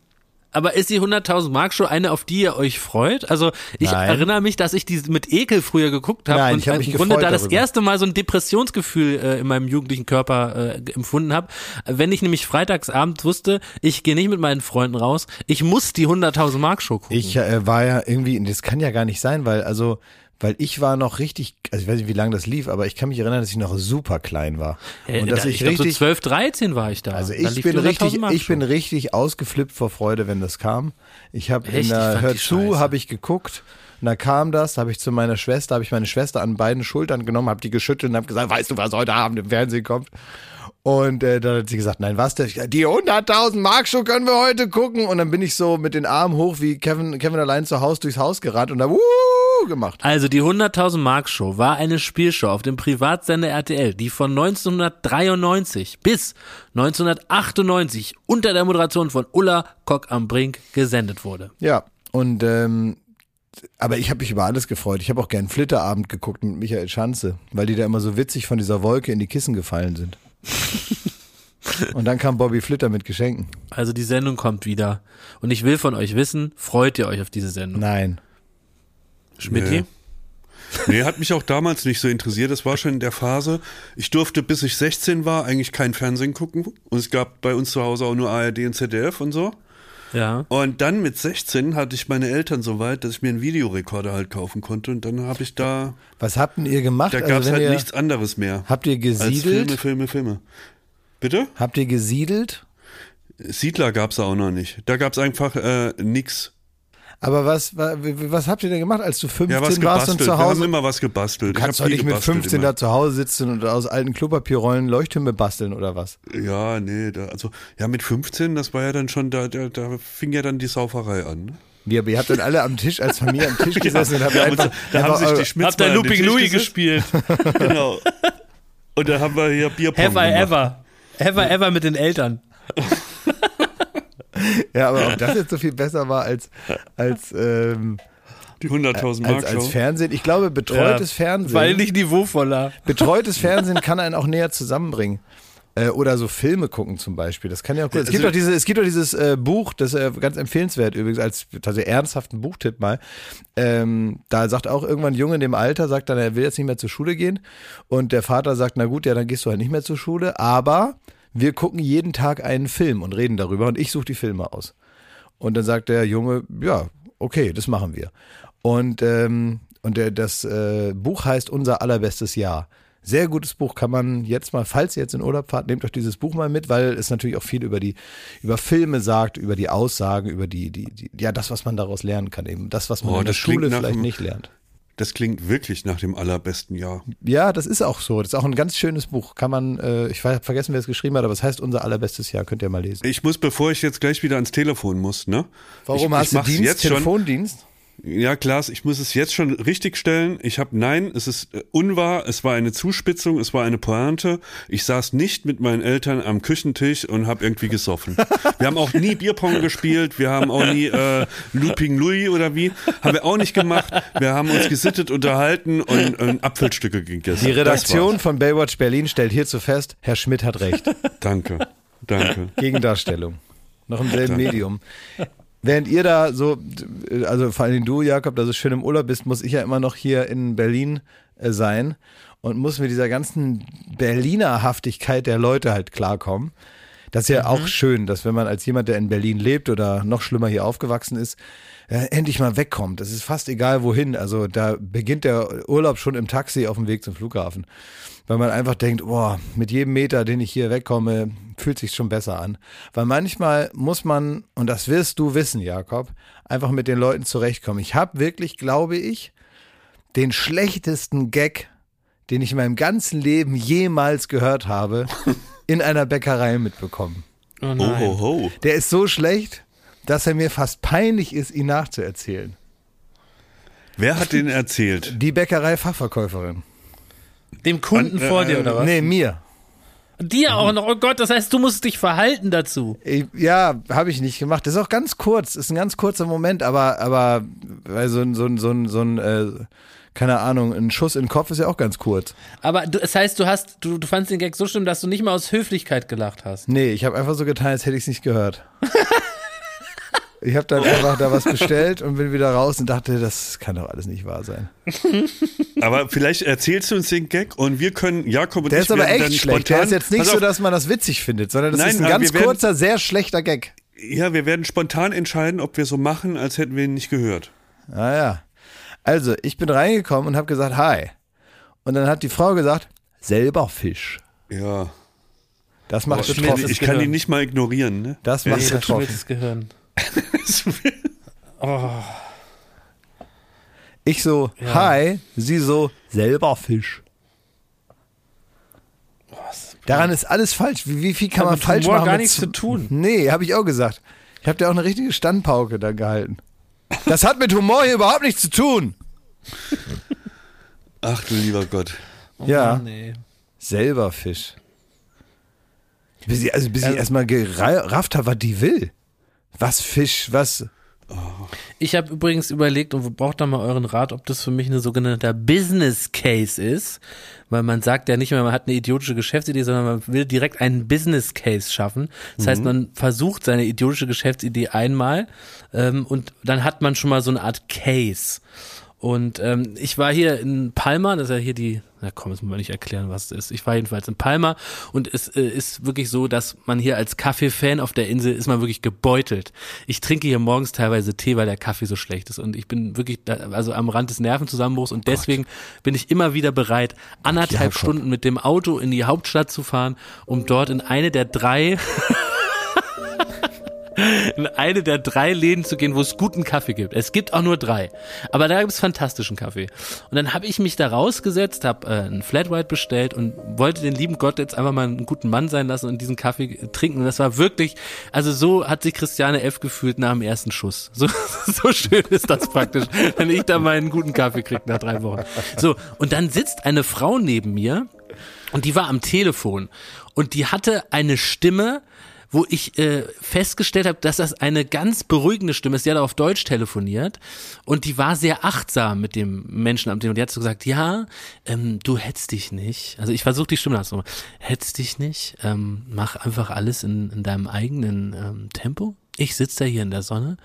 Aber ist die 100.000 Mark Show eine, auf die ihr euch freut? Also ich
Nein.
erinnere mich, dass ich die mit Ekel früher geguckt habe und
ich hab
im Grunde da das
darüber.
erste Mal so ein Depressionsgefühl äh, in meinem jugendlichen Körper äh, empfunden habe. Wenn ich nämlich freitagsabend wusste, ich gehe nicht mit meinen Freunden raus, ich muss die 100.000 Mark Show gucken.
Ich äh, war ja irgendwie, das kann ja gar nicht sein, weil also, weil ich war noch richtig, also ich weiß nicht, wie lange das lief, aber ich kann mich erinnern, dass ich noch super klein war
Äh,
und dass
da-
ich,
glaub,
richtig,
so 12, 13 war ich da.
also ich bin
die 100.000
richtig, ich bin richtig ausgeflippt vor Freude, wenn das kam. Ich habe in?
Ich
der Hör zu, habe ich geguckt. Und da kam das, da habe ich zu meiner Schwester, habe ich meine Schwester an beiden Schultern genommen, habe die geschüttelt und habe gesagt, weißt du, was heute Abend im Fernsehen kommt? Und äh, dann hat sie gesagt, nein, was? denn? Die 100.000 Mark Show können wir heute gucken. Und dann bin ich so mit den Armen hoch wie Kevin, Kevin allein zu Hause durchs Haus gerannt und da wuh gemacht.
Also die 100.000 Mark Show war eine Spielshow auf dem Privatsender RTL, die von 1993 bis 1998 unter der Moderation von Ulla Kock am Brink gesendet wurde.
Ja, und ähm, aber ich habe mich über alles gefreut. Ich habe auch gern Flitterabend geguckt mit Michael Schanze, weil die da immer so witzig von dieser Wolke in die Kissen gefallen sind. [LAUGHS] und dann kam Bobby Flitter mit Geschenken.
Also die Sendung kommt wieder. Und ich will von euch wissen, freut ihr euch auf diese Sendung?
Nein.
Schmidti?
Nee. Nee, hat mich auch damals nicht so interessiert. Das war schon in der Phase. Ich durfte, bis ich 16 war, eigentlich kein Fernsehen gucken. Und es gab bei uns zu Hause auch nur ARD und ZDF und so.
Ja.
Und dann mit 16 hatte ich meine Eltern so weit, dass ich mir einen Videorekorder halt kaufen konnte. Und dann habe ich da,
Was habt denn ihr gemacht?
da
Also
gab es halt
ihr,
nichts anderes mehr.
Habt ihr gesiedelt?
Filme, Filme, Filme. Bitte?
Habt ihr gesiedelt?
Siedler gab es auch noch nicht. Da gab es einfach äh, nix.
Aber was, wa- was habt ihr denn gemacht, als du 15
Ja, was
warst und zu
Wir haben
Hause?
immer was gebastelt.
Du kannst doch nicht mit
gebastelt
15
immer.
da zu Hause sitzen und aus alten Klopapierrollen Leuchttürme basteln oder was?
Ja, nee, da, also ja mit 15, das war ja dann schon, da, da, da fing ja dann die Sauferei an. ne?
Wie, aber ihr habt dann alle am Tisch, als Familie am Tisch [LAUGHS] gesessen und habt
Ja,
einfach,
da haben
einfach
sich die Schmitz
Habt ihr Looping Louis gespielt? [LAUGHS]
Genau. Und da haben wir hier Bierpong
Have I
gemacht.
ever. Have I ever mit den Eltern. [LAUGHS]
Ja, aber ob das jetzt so viel besser war als, als, ähm,
Die 100.000 Mark
als, als. Fernsehen. Ich glaube, betreutes
Weil
Fernsehen,
nicht niveauvoller.
betreutes Fernsehen kann einen auch näher zusammenbringen. Äh, oder so Filme gucken zum Beispiel. Das kann ja auch gut. Es gibt
Also-
doch diese, es gibt doch dieses äh, Buch, das ist äh, ganz empfehlenswert übrigens als tatsächlich ernsthaften Buchtipp mal. Ähm, da sagt auch irgendwann ein Junge in dem Alter, sagt dann, er will jetzt nicht mehr zur Schule gehen. Und der Vater sagt, na gut, ja, dann gehst du halt nicht mehr zur Schule. Aber wir gucken jeden Tag einen Film und reden darüber und ich suche die Filme aus. Und dann sagt der Junge, ja, okay, das machen wir. Und, ähm, und der, das äh, Buch heißt Unser allerbestes Jahr. Sehr gutes Buch, kann man jetzt mal, falls ihr jetzt in Urlaub fahrt, nehmt euch dieses Buch mal mit, weil es natürlich auch viel über die, über Filme sagt, über die Aussagen, über die, die, die ja, das, was man daraus lernen kann, eben das, was man
Oh,
in der Schule vielleicht
einem-
nicht lernt.
Das klingt wirklich nach dem allerbesten Jahr.
Ja, das ist auch so. Das ist auch ein ganz schönes Buch. Kann man, äh, ich habe vergessen, wer es geschrieben hat, aber es heißt Unser allerbestes Jahr, könnt ihr mal lesen.
Ich muss, bevor ich jetzt gleich wieder ans Telefon muss, ne?
Warum
ich,
hast
ich
du Dienst,
jetzt schon. Ja, Klaas, ich muss es jetzt schon richtig stellen. Ich habe nein, es ist äh, unwahr, es war eine Zuspitzung, es war eine Pointe. Ich saß nicht mit meinen Eltern am Küchentisch und habe irgendwie gesoffen. Wir haben auch nie Bierpong gespielt, wir haben auch nie äh, Looping Louis oder wie, haben wir auch nicht gemacht. Wir haben uns gesittet, unterhalten und, und Apfelstücke gegessen.
Die Redaktion von Baywatch Berlin stellt hierzu fest, Herr Schmidt hat recht.
Danke, danke.
Gegendarstellung. Noch im selben Medium. Während ihr da so, also vor allem du, Jakob, da so schön im Urlaub bist, muss ich ja immer noch hier in Berlin äh, sein und muss mit dieser ganzen Berliner Haftigkeit der Leute halt klarkommen. Das ist ja auch schön, dass wenn man als jemand, der in Berlin lebt oder noch schlimmer hier aufgewachsen ist, äh, endlich mal wegkommt. Das ist fast egal wohin. Also da beginnt der Urlaub schon im Taxi auf dem Weg zum Flughafen. Weil man einfach denkt, boah, mit jedem Meter, den ich hier wegkomme, fühlt sich schon besser an. Weil manchmal muss man, und das wirst du wissen, Jakob, einfach mit den Leuten zurechtkommen. Ich habe wirklich, glaube ich, den schlechtesten Gag, den ich in meinem ganzen Leben jemals gehört habe, [LAUGHS] in einer Bäckerei mitbekommen.
Oh
Oh,
nein.
ho, ho.
Der ist so schlecht, dass er mir fast peinlich ist, ihn nachzuerzählen.
Wer hat den erzählt?
Die Bäckerei-Fachverkäuferin.
Dem Kunden vor dir oder was?
Nee, mir.
Dir auch noch. Oh Gott, das heißt, du musst dich verhalten dazu.
Ja, habe ich nicht gemacht. Das ist auch ganz kurz, ist ein ganz kurzer Moment, aber, aber weil so ein, so ein, so ein, so ein äh, keine Ahnung, ein Schuss in den Kopf ist ja auch ganz kurz.
Aber du, das heißt, du hast, du, du fandst den Gag so schlimm, dass du nicht mal aus Höflichkeit gelacht hast.
Nee, ich habe einfach so getan, als hätte ich es nicht gehört. [LAUGHS] Ich habe dann einfach da was bestellt und bin wieder raus und dachte, das kann doch alles nicht wahr sein. [LAUGHS]
Aber vielleicht erzählst du uns den Gag und wir können, Jakob und
Der
ich
ist aber echt schlecht. Der ist jetzt nicht so, dass man das witzig findet, sondern das
Nein,
ist ein
aber
ganz
wir werden-
kurzer, sehr schlechter Gag.
Ja, wir werden spontan entscheiden, ob wir so machen, als hätten wir ihn nicht gehört.
Ah ja. Also, ich bin reingekommen und habe gesagt, hi. Und dann hat die Frau gesagt, selber Fisch.
Ja.
Das macht
Schmidt
betroffen.
Ich kann ihn nicht mal ignorieren, ne?
Das macht
Nee,
betroffen.
das Gehirn. [LAUGHS]
Ich so, hi, sie so, selber Fisch. Daran ist alles falsch. Wie, wie viel kann
Hat
man
mit
falsch
Humor
machen?
gar
mit
nichts zu tun.
Nee, habe ich auch gesagt. Ich habe dir auch eine richtige Standpauke da gehalten. Das hat mit Humor hier überhaupt nichts zu tun.
Ach du lieber Gott.
ja,
Oh Nee.
selber Fisch. Bis ich, also bis ich erstmal gerafft habe, was die will. Was Fisch, was.
Ich habe übrigens überlegt und braucht da mal euren Rat, ob das für mich eine sogenannte Business Case ist, weil man sagt ja nicht mehr, man hat eine idiotische Geschäftsidee, sondern man will direkt einen Business Case schaffen. Das heißt, man versucht seine idiotische Geschäftsidee einmal ähm, und dann hat man schon mal so eine Art Case. Und ähm, ich war hier in Palma, das ist ja hier die, na komm, das muss man nicht erklären, was es ist. Ich war jedenfalls in Palma und es äh, ist wirklich so, dass man hier als Kaffee-Fan auf der Insel ist man wirklich gebeutelt. Ich trinke hier morgens teilweise Tee, weil der Kaffee so schlecht ist und ich bin wirklich da, also am Rand des Nervenzusammenbruchs und deswegen bin ich immer wieder bereit, anderthalb. Stunden mit dem Auto in die Hauptstadt zu fahren, um dort in eine der drei in eine der drei Läden zu gehen, wo es guten Kaffee gibt. Es gibt auch nur drei, aber da gibt es fantastischen Kaffee. Und dann habe ich mich da rausgesetzt, habe äh, einen Flat White bestellt und wollte den lieben Gott jetzt einfach mal einen guten Mann sein lassen und diesen Kaffee trinken. Und das war wirklich, also so hat sich Christiane F. gefühlt nach dem ersten Schuss. So, [LAUGHS] so schön ist das praktisch, wenn ich da mal einen guten Kaffee kriege nach drei Wochen. So, und dann sitzt eine Frau neben mir und die war am Telefon und die hatte eine Stimme, wo ich äh, festgestellt habe, dass das eine ganz beruhigende Stimme ist. Die hat auf Deutsch telefoniert und die war sehr achtsam mit dem Menschen am Telefon. Die hat so gesagt, ja, ähm, du hetzt dich nicht. Also ich versuche die Stimme nachzumachen. Hetzt dich nicht, ähm, mach einfach alles in, in deinem eigenen ähm, Tempo. Ich sitze da hier in der Sonne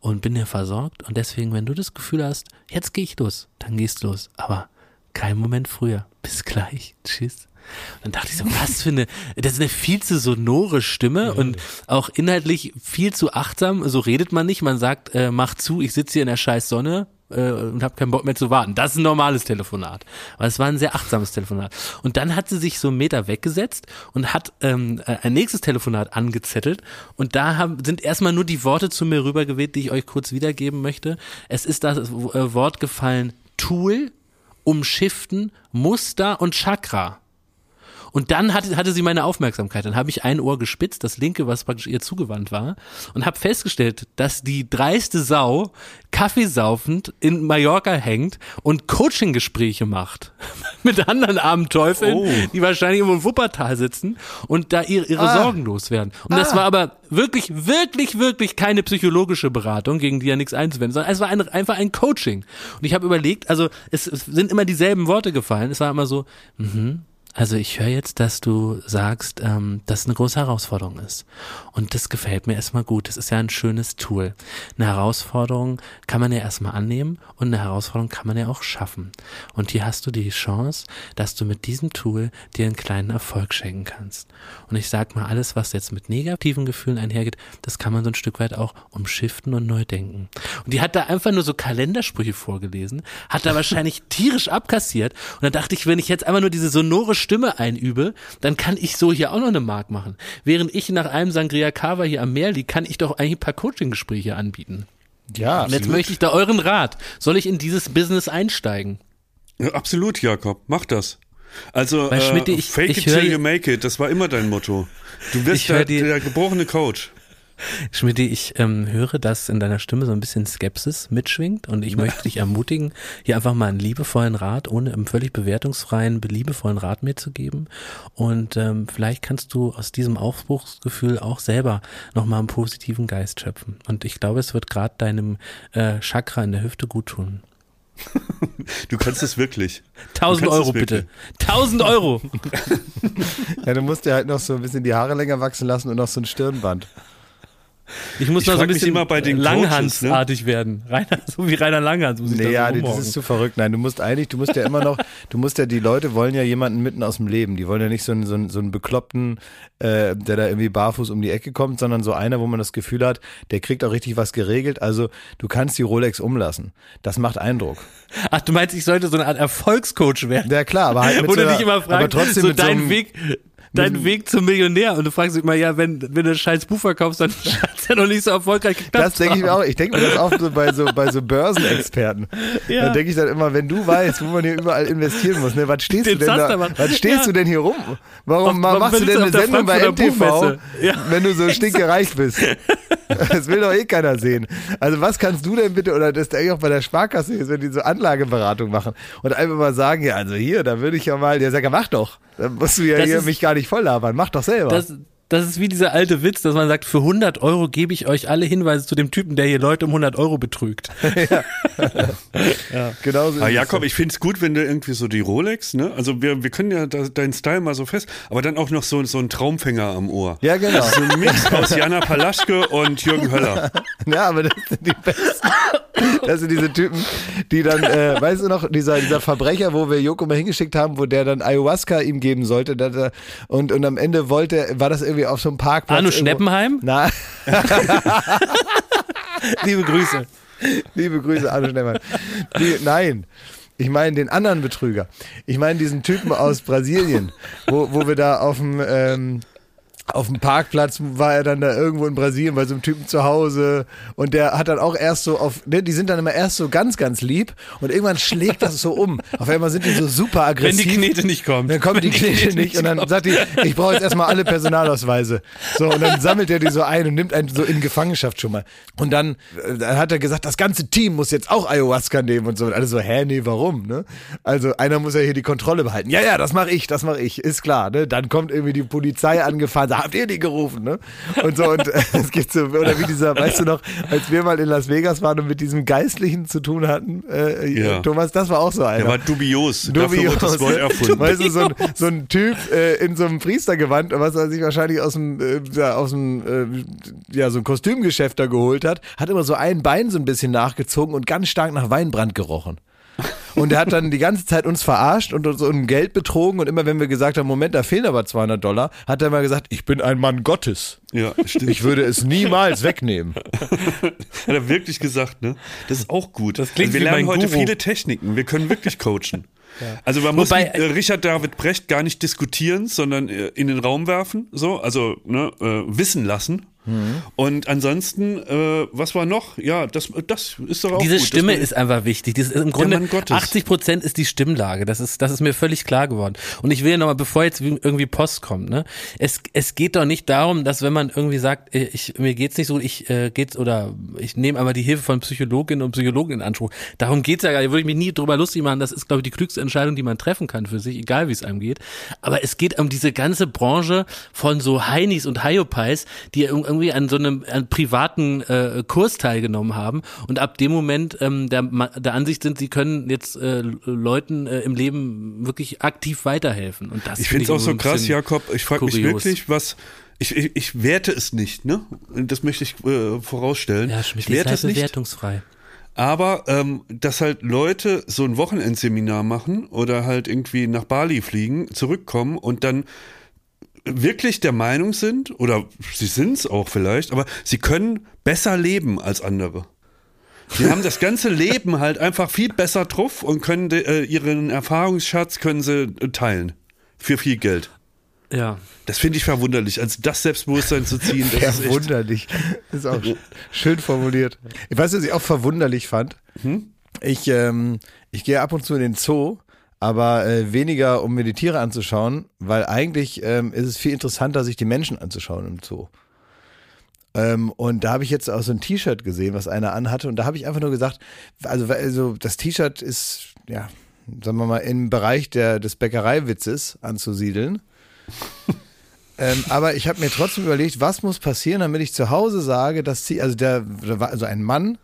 und bin hier versorgt und deswegen, wenn du das Gefühl hast, jetzt gehe ich los, dann gehst du los. Aber kein Moment früher. Bis gleich. Tschüss. Dann dachte ich so, was für eine, das ist eine viel zu sonore Stimme und auch inhaltlich viel zu achtsam. So redet man nicht. Man sagt, äh, mach zu, ich sitze hier in der scheiß Sonne äh, und habe keinen Bock mehr zu warten. Das ist ein normales Telefonat. Aber es war ein sehr achtsames Telefonat. Und dann hat sie sich so einen Meter weggesetzt und hat ähm, äh, ein nächstes Telefonat angezettelt. Und da haben, sind erstmal nur die Worte zu mir rübergeweht, die ich euch kurz wiedergeben möchte. Es ist das äh, Wort gefallen Tool, Umschiften, Muster und Chakra. Und dann hatte, hatte sie meine Aufmerksamkeit. Dann habe ich ein Ohr gespitzt, das linke, was praktisch ihr zugewandt war, und habe festgestellt, dass die dreiste Sau kaffeesaufend in Mallorca hängt und Coaching-Gespräche macht [LAUGHS] mit anderen armen Teufeln,
Oh.
die wahrscheinlich irgendwo in Wuppertal sitzen und da ihre, ihre Sorgen loswerden. Und das war aber wirklich, wirklich, wirklich keine psychologische Beratung, gegen die ja nichts einzuwenden, sondern es war ein, einfach ein Coaching. Und ich habe überlegt, also es, es sind immer dieselben Worte gefallen. Es war immer so, mhm, also ich höre jetzt, dass du sagst, ähm, dass es eine große Herausforderung ist. Und das gefällt mir erstmal gut. Das ist ja ein schönes Tool. Eine Herausforderung kann man ja erstmal annehmen und eine Herausforderung kann man ja auch schaffen. Und hier hast du die Chance, dass du mit diesem Tool dir einen kleinen Erfolg schenken kannst. Und ich sag mal, alles, was jetzt mit negativen Gefühlen einhergeht, das kann man so ein Stück weit auch umschiften und neu denken. Und die hat da einfach nur so Kalendersprüche vorgelesen, hat da wahrscheinlich tierisch abkassiert. Und dann dachte ich, wenn ich jetzt einfach nur diese sonore Stimme einübe, dann kann ich so hier auch noch eine Mark machen. Während ich nach einem Sangria Cava hier am Meer liege, kann ich doch eigentlich ein paar Coaching-Gespräche anbieten.
Ja,
Und jetzt möchte ich da euren Rat. Soll ich in dieses Business einsteigen?
Ja, absolut, Jakob. Mach das. Also,
Weil,
äh,
Schmidt, ich-
fake
ich
it till you make it. Das war immer dein Motto. Du wirst der,
die-
der gebrochene Coach. [LAUGHS]
Schmidt, ich ähm, höre, dass in deiner Stimme so ein bisschen Skepsis mitschwingt und ich möchte dich ermutigen, hier einfach mal einen liebevollen Rat, ohne einen völlig bewertungsfreien, liebevollen Rat mir zu geben. Und ähm, vielleicht kannst du aus diesem Aufbruchsgefühl auch selber nochmal einen positiven Geist schöpfen. Und ich glaube, es wird gerade deinem äh, Chakra in der Hüfte gut tun.
Du kannst es wirklich.
1000
kannst
Euro bitte. 1000 Euro. [LAUGHS]
ja, du musst dir halt noch so ein bisschen die Haare länger wachsen lassen und noch so ein Stirnband.
Ich muss
Ich
noch so ein bisschen
immer bei den Coaches,
Langhansartig werden. Rainer, [LAUGHS] so wie Rainer Langhans muss ich
Nee,
da
ja,
so
das
rummorgen.
ist zu verrückt. Nein, du musst eigentlich, du musst ja immer noch, du musst ja, die Leute wollen ja jemanden mitten aus dem Leben. Die wollen ja nicht so einen, so einen, so einen Bekloppten, äh, der da irgendwie barfuß um die Ecke kommt, sondern so einer, wo man das Gefühl hat, der kriegt auch richtig was geregelt. Also du kannst die Rolex umlassen. Das macht Eindruck.
Ach, du meinst, ich sollte so eine Art Erfolgscoach werden?
Ja klar, aber halt mit
Wo
so
du dich immer fragst,
aber trotzdem
so
so
dein
einem,
Weg, dein Weg zum Millionär. Und du fragst dich immer, ja, wenn, wenn du ein scheiß Buch verkaufst, dann [LAUGHS] scheint ja noch nicht so erfolgreich geklappt
Das denke ich mir auch. Ich denke mir das auch so bei so, bei so Börsenexperten. [LAUGHS]
Ja.
Dann denke ich dann immer, wenn du weißt, wo man hier überall investieren muss, ne, was stehst
Den
du denn da, was stehst
Ja.
du denn hier rum? Warum
Auf-
machst du denn eine Sendung bei
Buchmesse? Ja.
wenn du so [LAUGHS] stinkereich bist? Das will doch eh keiner sehen. Also was kannst du denn bitte, oder das ist eigentlich auch bei der Sparkasse ist, wenn die so Anlageberatung machen und einfach mal sagen, ja, also hier, da würde ich ja mal, der sagt, ja, mach doch. Dann musst du ja
Das
hier
ist-
mich gar nicht voll labern, mach doch selber.
Das, das ist wie dieser alte Witz, dass man sagt, für 100 Euro gebe ich euch alle Hinweise zu dem Typen, der hier Leute um 100 Euro betrügt. [LAUGHS]
Genauso
Ah,
ist es.
Jakob, ich find's gut, wenn du irgendwie so die Rolex, ne? Also wir, wir können ja da, deinen Style mal so fest, aber dann auch noch so, so ein Traumfänger am Ohr.
Ja, genau.
So ein Mix aus Jana Palaschke und Jürgen Höller. [LAUGHS]
Ja, aber das sind die besten. Das sind diese Typen, die dann, äh, weißt du noch, dieser, dieser Verbrecher, wo wir Joko mal hingeschickt haben, wo der dann Ayahuasca ihm geben sollte, und, und am Ende wollte, war das irgendwie auf so einem Parkplatz.
Arno Schneppenheim?
Na, [LAUGHS]
Liebe Grüße.
liebe Grüße, Arno Schneppenheim. Die, nein. Ich meine den anderen Betrüger. Ich meine diesen Typen aus Brasilien, wo, wo wir da auf dem, ähm, auf dem Parkplatz war er dann da irgendwo in Brasilien bei so einem Typen zu Hause und der hat dann auch erst so auf, ne, die sind dann immer erst so ganz, ganz lieb und irgendwann schlägt das so um. Auf einmal sind die so super
Wenn
aggressiv.
die Knete nicht kommt.
Dann kommt die Knete nicht und dann sagt die, ich brauche jetzt erstmal alle Personalausweise. So, und dann sammelt er die so ein und nimmt einen so in Gefangenschaft schon mal. Und dann, äh, dann hat er gesagt, das ganze Team muss jetzt auch Ayahuasca nehmen und so. Und alle so, hä, nee, warum? Ne? Also einer muss ja hier die Kontrolle behalten. Ja, ja, das mache ich, das mache ich, ist klar. Ne? Dann kommt irgendwie die Polizei angefahren, habt ihr die gerufen, ne? Und so, und äh, es gibt so, oder wie dieser, weißt du noch, als wir mal in Las Vegas waren und mit diesem Geistlichen zu tun hatten, äh,
Ja.
Thomas, das war auch so einer.
Der war dubios. Wurde das Wort erfunden. [LAUGHS]
Weißt du, so ein, so ein Typ äh, in so einem Priestergewand, was er sich wahrscheinlich aus dem, äh, ja, aus dem äh, ja, so ein Kostümgeschäft da geholt hat, hat immer so ein Bein so ein bisschen nachgezogen und ganz stark nach Weinbrand gerochen. Und er hat dann die ganze Zeit uns verarscht und uns um Geld betrogen und immer wenn wir gesagt haben, Moment, da fehlen aber 200 Dollar, hat er mal gesagt, ich bin ein Mann Gottes.
Ja, stimmt.
Ich würde es niemals wegnehmen. [LAUGHS]
Hat er wirklich gesagt, ne? Das ist auch gut.
Das klingt
wir
wie
lernen heute
Guru.
viele Techniken. Wir können wirklich coachen. [LAUGHS] Also man muss
Wobei-
mit, äh, Richard David Brecht gar nicht diskutieren, sondern äh, in den Raum werfen, so, also ne, äh, wissen lassen.
Mhm.
Und ansonsten, äh, was war noch? Ja, das, das ist doch auch
Diese
gut,
Stimme ist einfach wichtig. Dieses, Im Grunde
Mann Gottes.
80 Prozent ist die Stimmlage. Das ist, das ist mir völlig klar geworden. Und ich will nochmal, bevor jetzt irgendwie Post kommt, ne, es, es geht doch nicht darum, dass wenn man irgendwie sagt, äh, ich, mir geht's nicht so, ich äh, geht's oder ich nehme aber die Hilfe von Psychologinnen und Psychologen in Anspruch. Darum geht's ja gar nicht. Würde ich mich nie drüber lustig machen. Das ist, glaube ich, die klügste Entscheidung, die man treffen kann für sich, egal wie es einem geht. Aber es geht um diese ganze Branche von so Heinis und Hyopies, die irgendwie an so einem an privaten äh, Kurs teilgenommen haben und ab dem Moment ähm, der, der Ansicht sind, sie können jetzt äh, Leuten äh, im Leben wirklich aktiv weiterhelfen. Und das
Ich finde es auch so
irgendwie
krass, Jakob. Ich frage mich wirklich, was. Ich, ich, ich werte es nicht, ne? Das möchte ich äh, vorausstellen.
Ja,
ich werte es nicht.
bewertungsfrei.
Aber ähm, dass halt Leute so ein Wochenendseminar machen oder halt irgendwie nach Bali fliegen, zurückkommen und dann wirklich der Meinung sind, oder sie sind es auch vielleicht, aber sie können besser leben als andere. Sie haben das ganze Leben halt einfach viel besser drauf und können äh, ihren Erfahrungsschatz können sie äh, teilen. Für viel Geld.
Ja.
Das finde ich verwunderlich. Also das Selbstbewusstsein zu ziehen, das ist echt,
Verwunderlich. Ist auch schön formuliert. Ich weiß, was ich auch verwunderlich fand. Ich, ähm, ich gehe ab und zu in den Zoo, aber äh, weniger, um mir die Tiere anzuschauen, weil eigentlich ähm, ist es viel interessanter, sich die Menschen anzuschauen im Zoo. Ähm, und da habe ich jetzt auch so ein T-Shirt gesehen, was einer anhatte. Und da habe ich einfach nur gesagt, also, also das T-Shirt ist, ja, sagen wir mal, im Bereich der, des Bäckereiwitzes anzusiedeln. [LAUGHS] Ähm, aber ich habe mir trotzdem überlegt, was muss passieren, damit ich zu Hause sage, dass sie, also der, also ein Mann,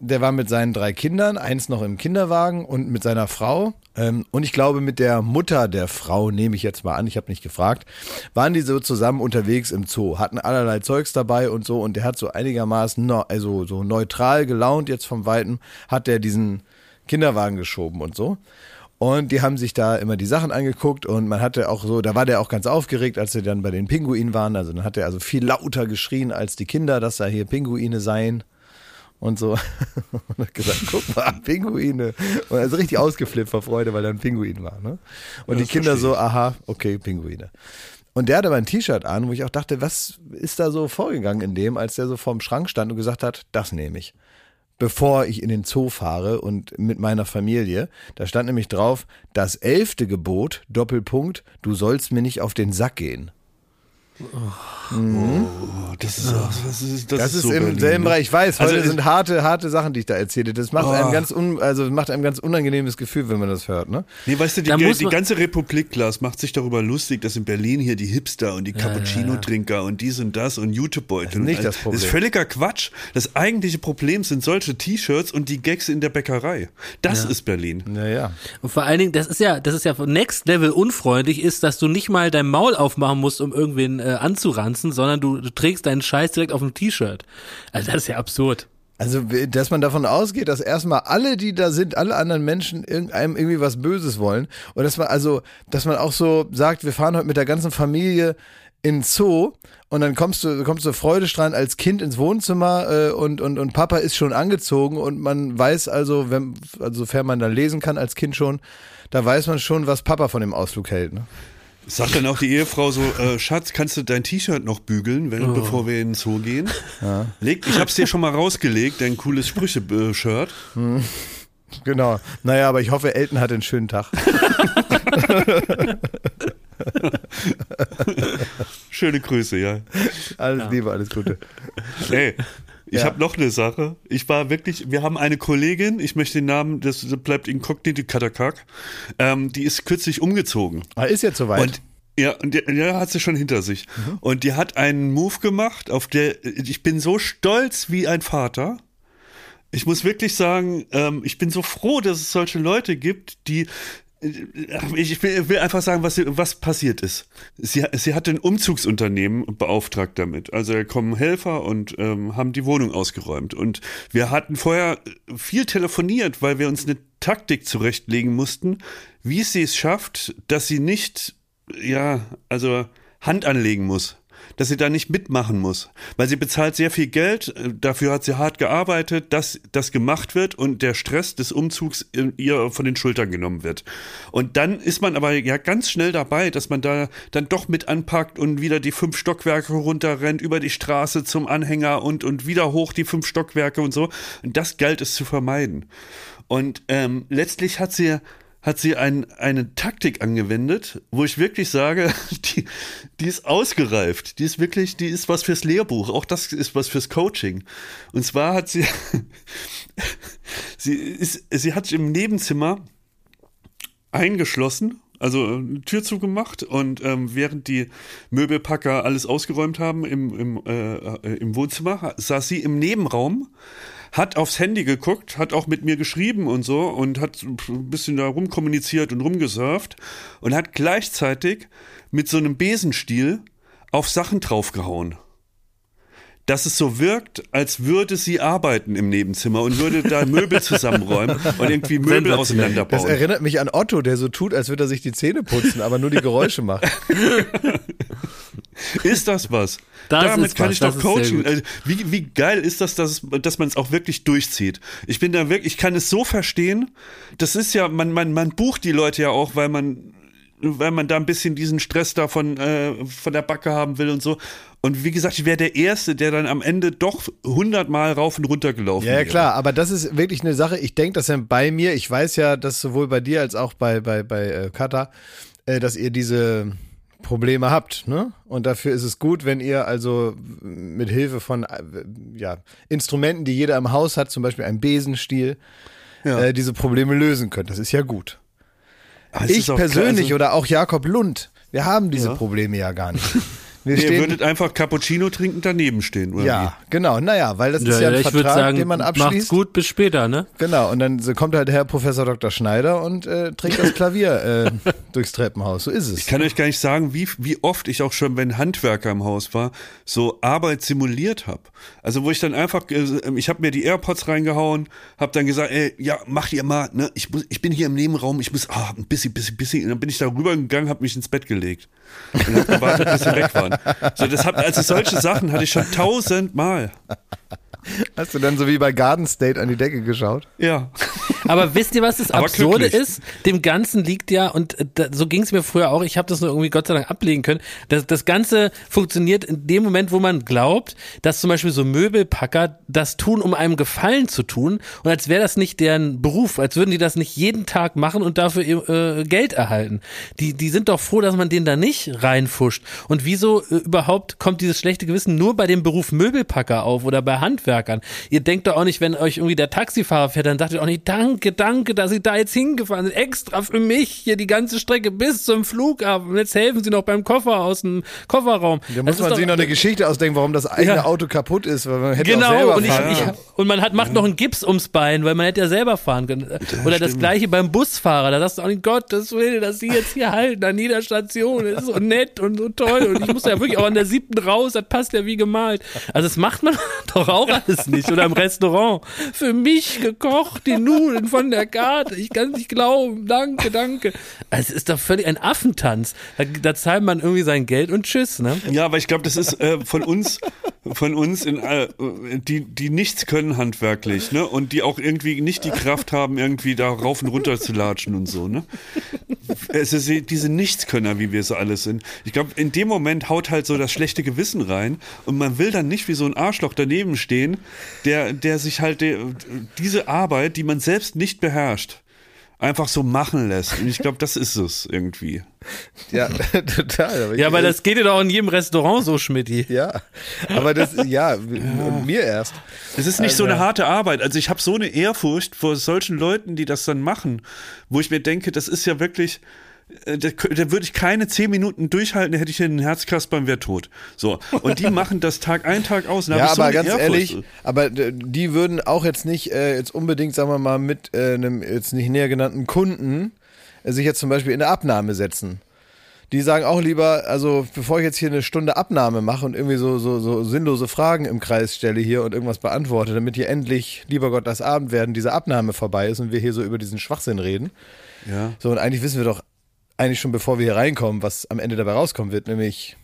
der war mit seinen drei Kindern, eins noch im Kinderwagen und mit seiner Frau. Ähm, und ich glaube, mit der Mutter der Frau, nehme ich jetzt mal an, ich habe nicht gefragt, waren die so zusammen unterwegs im Zoo, hatten allerlei Zeugs dabei und so. Und der hat so einigermaßen, no, also so neutral gelaunt jetzt vom Weiten, hat der diesen Kinderwagen geschoben und so. Und die haben sich da immer die Sachen angeguckt und man hatte auch so, da war der auch ganz aufgeregt, als sie dann bei den Pinguinen waren. Also dann hat er also viel lauter geschrien als die Kinder, dass da hier Pinguine seien und so. [LAUGHS] Und hat gesagt, guck mal, [LAUGHS] Pinguine. Und er ist richtig ausgeflippt vor Freude, weil da ein Pinguin war. Ne? Und die
das
Kinder so, aha, okay, Pinguine. Und der hatte aber ein T-Shirt an, wo ich auch dachte, was ist da so vorgegangen in dem, als der so vorm Schrank stand und gesagt hat, das nehme ich bevor ich in den Zoo fahre und mit meiner Familie. Da stand nämlich drauf, das elfte Gebot, Doppelpunkt, du sollst mir nicht auf den Sack gehen.
Oh, das ist, auch, das ist, das
Das, ist,
so
im
Berlin,
selben? Bereich. Ich weiß,
Also
heute sind harte, harte Sachen, die ich da erzähle. Das macht
Oh.
einem ganz un, also macht einem ganz unangenehmes Gefühl, wenn man das hört, ne?
Nee, weißt du, die, die
man-
ganze Republik, Lars, macht sich darüber lustig, dass in Berlin hier die Hipster und die Cappuccino-Trinker und dies und das und YouTube-Beutel.
Das ist nicht
und all-
das Problem.
Das ist völliger Quatsch. Das eigentliche Problem sind solche T-Shirts und die Gags in der Bäckerei. Das ist Berlin.
Naja.
Und vor allen Dingen, das ist ja, das ist ja Next Level unfreundlich ist, dass du nicht mal dein Maul aufmachen musst, um irgendwen äh, anzuranzen, sondern du, du trägst deinen Scheiß direkt auf dem T-Shirt. Also das ist ja absurd.
Also, dass man davon ausgeht, dass erstmal alle, die da sind, alle anderen Menschen irgendeinem irgendwie was Böses wollen. Und dass man also, dass man auch so sagt, wir fahren heute mit der ganzen Familie in Zoo und dann kommst du, kommst du freudestrahlend als Kind ins Wohnzimmer äh, und, und, und Papa ist schon angezogen und man weiß also, wenn, also sofern man da lesen kann als Kind schon, da weiß man schon, was Papa von dem Ausflug hält. Ne?
Sagt dann auch die Ehefrau so, äh, Schatz, kannst du dein T-Shirt noch bügeln, wenn, bevor wir in den Zoo gehen? Leg, ich hab's dir schon mal rausgelegt, dein cooles Sprüche-Shirt.
Genau. Naja, aber ich hoffe, Elton hat einen schönen Tag. [LAUGHS]
Schöne Grüße, ja.
Alles Liebe, alles Gute.
Ey, ich
Ja.
habe noch eine Sache. Ich war wirklich, wir haben eine Kollegin, ich möchte den Namen, das bleibt inkognito Katakak, ähm, die ist kürzlich umgezogen.
Ah, ist jetzt soweit.
Und Ja, und der, der hat sie schon hinter sich. Und die hat einen Move gemacht, auf der ich bin so stolz wie ein Vater. Ich muss wirklich sagen, ähm, ich bin so froh, dass es solche Leute gibt, die ich will, einfach sagen, was, was passiert ist. Sie, sie hat ein Umzugsunternehmen beauftragt damit. Also da kommen Helfer und ähm, haben die Wohnung ausgeräumt. Und wir hatten vorher viel telefoniert, weil wir uns eine Taktik zurechtlegen mussten, wie sie es schafft, dass sie nicht, ja, also Hand anlegen muss. Dass sie da nicht mitmachen muss. Weil sie bezahlt sehr viel Geld, äh, dafür hat sie hart gearbeitet, dass das gemacht wird und der Stress des Umzugs ihr von den Schultern genommen wird. Und dann ist man aber ja ganz schnell dabei, dass man da dann doch mit anpackt und wieder die fünf Stockwerke runterrennt, über die Straße zum Anhänger und, und wieder hoch die fünf Stockwerke und so. Und das galt es zu vermeiden. Und ähm, letztlich hat sie hat sie ein, eine Taktik angewendet, wo ich wirklich sage, [LAUGHS] die, die ist ausgereift. Die ist wirklich, die ist was fürs Lehrbuch. Auch das ist was fürs Coaching. Und zwar hat sie, [LAUGHS] sie ist, sie hat im Nebenzimmer eingeschlossen, also eine Tür zugemacht und ähm, während die Möbelpacker alles ausgeräumt haben im, im, äh, im Wohnzimmer, saß sie im Nebenraum, hat aufs Handy geguckt, hat auch mit mir geschrieben und so und hat ein bisschen da rumkommuniziert und rumgesurft und hat gleichzeitig mit so einem Besenstiel auf Sachen draufgehauen dass es so wirkt, als würde sie arbeiten im Nebenzimmer und würde da [LAUGHS] Möbel zusammenräumen und irgendwie Möbel
Das
auseinanderbauen.
erinnert mich an Otto, der so tut, als würde er sich die Zähne putzen, aber nur die Geräusche macht. [LAUGHS]
Ist das was?
Das
Damit kann
was,
ich doch coachen. Also, wie, wie geil ist das, dass, dass man es auch wirklich durchzieht? Ich bin da wirklich, ich kann es so verstehen. Das ist ja, man, man, man bucht die Leute ja auch, weil man, weil man da ein bisschen diesen Stress davon äh, von der Backe haben will und so. Und wie gesagt, ich wäre der Erste, der dann am Ende doch hundertmal rauf und runter gelaufen
Ja, ja
wäre.
klar, aber das ist wirklich eine Sache. Ich denke, dass ja bei mir, ich weiß ja, dass sowohl bei dir als auch bei, bei, bei äh, Kata, äh, dass ihr diese Probleme habt, ne? Und dafür ist es gut, wenn ihr also mit Hilfe von äh, ja, Instrumenten, die jeder im Haus hat, zum Beispiel einem Besenstiel,
Ja.
äh, diese Probleme lösen könnt. Das ist ja gut.
Aber
Ich persönlich
also-
oder auch Jakob Lund, wir haben diese
Ja.
Probleme ja gar nicht. [LAUGHS] Wir
Nee, ihr würdet einfach Cappuccino trinken daneben stehen, oder
ja, genau, naja, weil das ist ja, ein
ich würde
Vertrag,
sagen,
den man
macht's
abschließt.
gut, bis später, ne?
Genau, und dann kommt halt Herr Professor Dr. Schneider und äh, trägt das Klavier äh, [LAUGHS] durchs Treppenhaus. So ist es.
Ich kann euch gar nicht sagen, wie, wie oft ich auch schon, wenn Handwerker im Haus war, so Arbeit simuliert habe. Also wo ich dann einfach, äh, ich habe mir die AirPods reingehauen, habe dann gesagt, ey, ja, macht ihr mal, ne? Ich, muss, ich bin hier im Nebenraum, ich muss, ah, ein bisschen, bisschen, bisschen. Und dann bin ich da rübergegangen, habe mich ins Bett gelegt und habe gewartet, bis sie weg waren. So, das hab, also solche Sachen hatte ich schon tausendmal.
Hast du dann so wie bei Garden State an die Decke geschaut?
Ja.
Aber wisst ihr, was das [LAUGHS] Absurde ist? Dem Ganzen liegt ja, und äh, da, so ging es mir früher auch, ich habe das nur irgendwie Gott sei Dank ablegen können, das, das Ganze funktioniert in dem Moment, wo man glaubt, dass zum Beispiel so Möbelpacker das tun, um einem Gefallen zu tun und als wäre das nicht deren Beruf, als würden die das nicht jeden Tag machen und dafür äh, Geld erhalten. Die, die sind doch froh, dass man den da nicht reinfuscht. Und wieso äh, überhaupt kommt dieses schlechte Gewissen nur bei dem Beruf Möbelpacker auf oder bei Handwerkern? Ihr denkt doch auch nicht, wenn euch irgendwie der Taxifahrer fährt, dann sagt ihr auch nicht, danke, danke, dass Sie da jetzt hingefahren sind, extra für mich hier die ganze Strecke bis zum Flughafen. Und jetzt helfen Sie noch beim Koffer aus dem Kofferraum.
Da
Das
muss man sich noch eine Geschichte ausdenken, warum das eigene
Ja.
Auto kaputt ist, weil man hätte auch
Genau,
selber
und, ich,
fahren
ich, und man hat, macht noch einen Gips ums Bein, weil man hätte ja selber fahren können. Oder das gleiche beim Busfahrer, da sagst du auch nicht, Gottes Willen, dass sie jetzt hier halten an jeder Station, das ist so nett und so toll und ich muss ja wirklich auch an der siebten raus, das passt ja wie gemalt. Also das macht man [LAUGHS] doch auch alles nicht. Oder im Restaurant, für mich gekocht, die Nudeln von der Karte, ich kann es nicht glauben, danke, danke. Es ist doch völlig ein Affentanz. Da, da zahlt man irgendwie sein Geld und tschüss, ne?
Ja, aber ich glaube, das ist äh, von uns, von uns, in, äh, die, die nichts können handwerklich, ne? Und die auch irgendwie nicht die Kraft haben, irgendwie da rauf und runter zu latschen und so, ne? Es ist diese Nichtskönner, wie wir so alle sind. Ich glaube, in dem Moment haut halt so das schlechte Gewissen rein und man will dann nicht wie so ein Arschloch daneben stehen, der, der sich halt de, diese Arbeit, die man selbst nicht beherrscht, einfach so machen lässt. Und ich glaube, das ist es irgendwie.
Ja, [LAUGHS] total. Aber
Ja, weil das geht ja doch in jedem Restaurant so, Schmidti.
Ja, aber das, ja, [LAUGHS] und mir erst.
Es ist nicht so eine harte Arbeit. Also ich habe so eine Ehrfurcht vor solchen Leuten, die das dann machen, wo ich mir denke, das ist ja wirklich, äh, da, da würde ich keine zehn Minuten durchhalten, da hätte ich einen Herzkasper und wäre tot. So. Und die machen das Tag ein, Tag aus.
Ja,
so
aber
eine
ganz
Ehrfurcht.
ehrlich, aber die würden auch jetzt nicht äh, jetzt unbedingt, sagen wir mal, mit äh, einem jetzt nicht näher genannten Kunden äh, sich jetzt zum Beispiel in eine Abnahme setzen. Die sagen auch lieber, also bevor ich jetzt hier eine Stunde Abnahme mache und irgendwie so, so, so sinnlose Fragen im Kreis stelle hier und irgendwas beantworte, damit hier endlich, lieber Gott, das Abend werden, diese Abnahme vorbei ist und wir hier so über diesen Schwachsinn reden.
Ja.
So, und eigentlich wissen wir doch eigentlich schon, bevor wir hier reinkommen, was am Ende dabei rauskommen wird, nämlich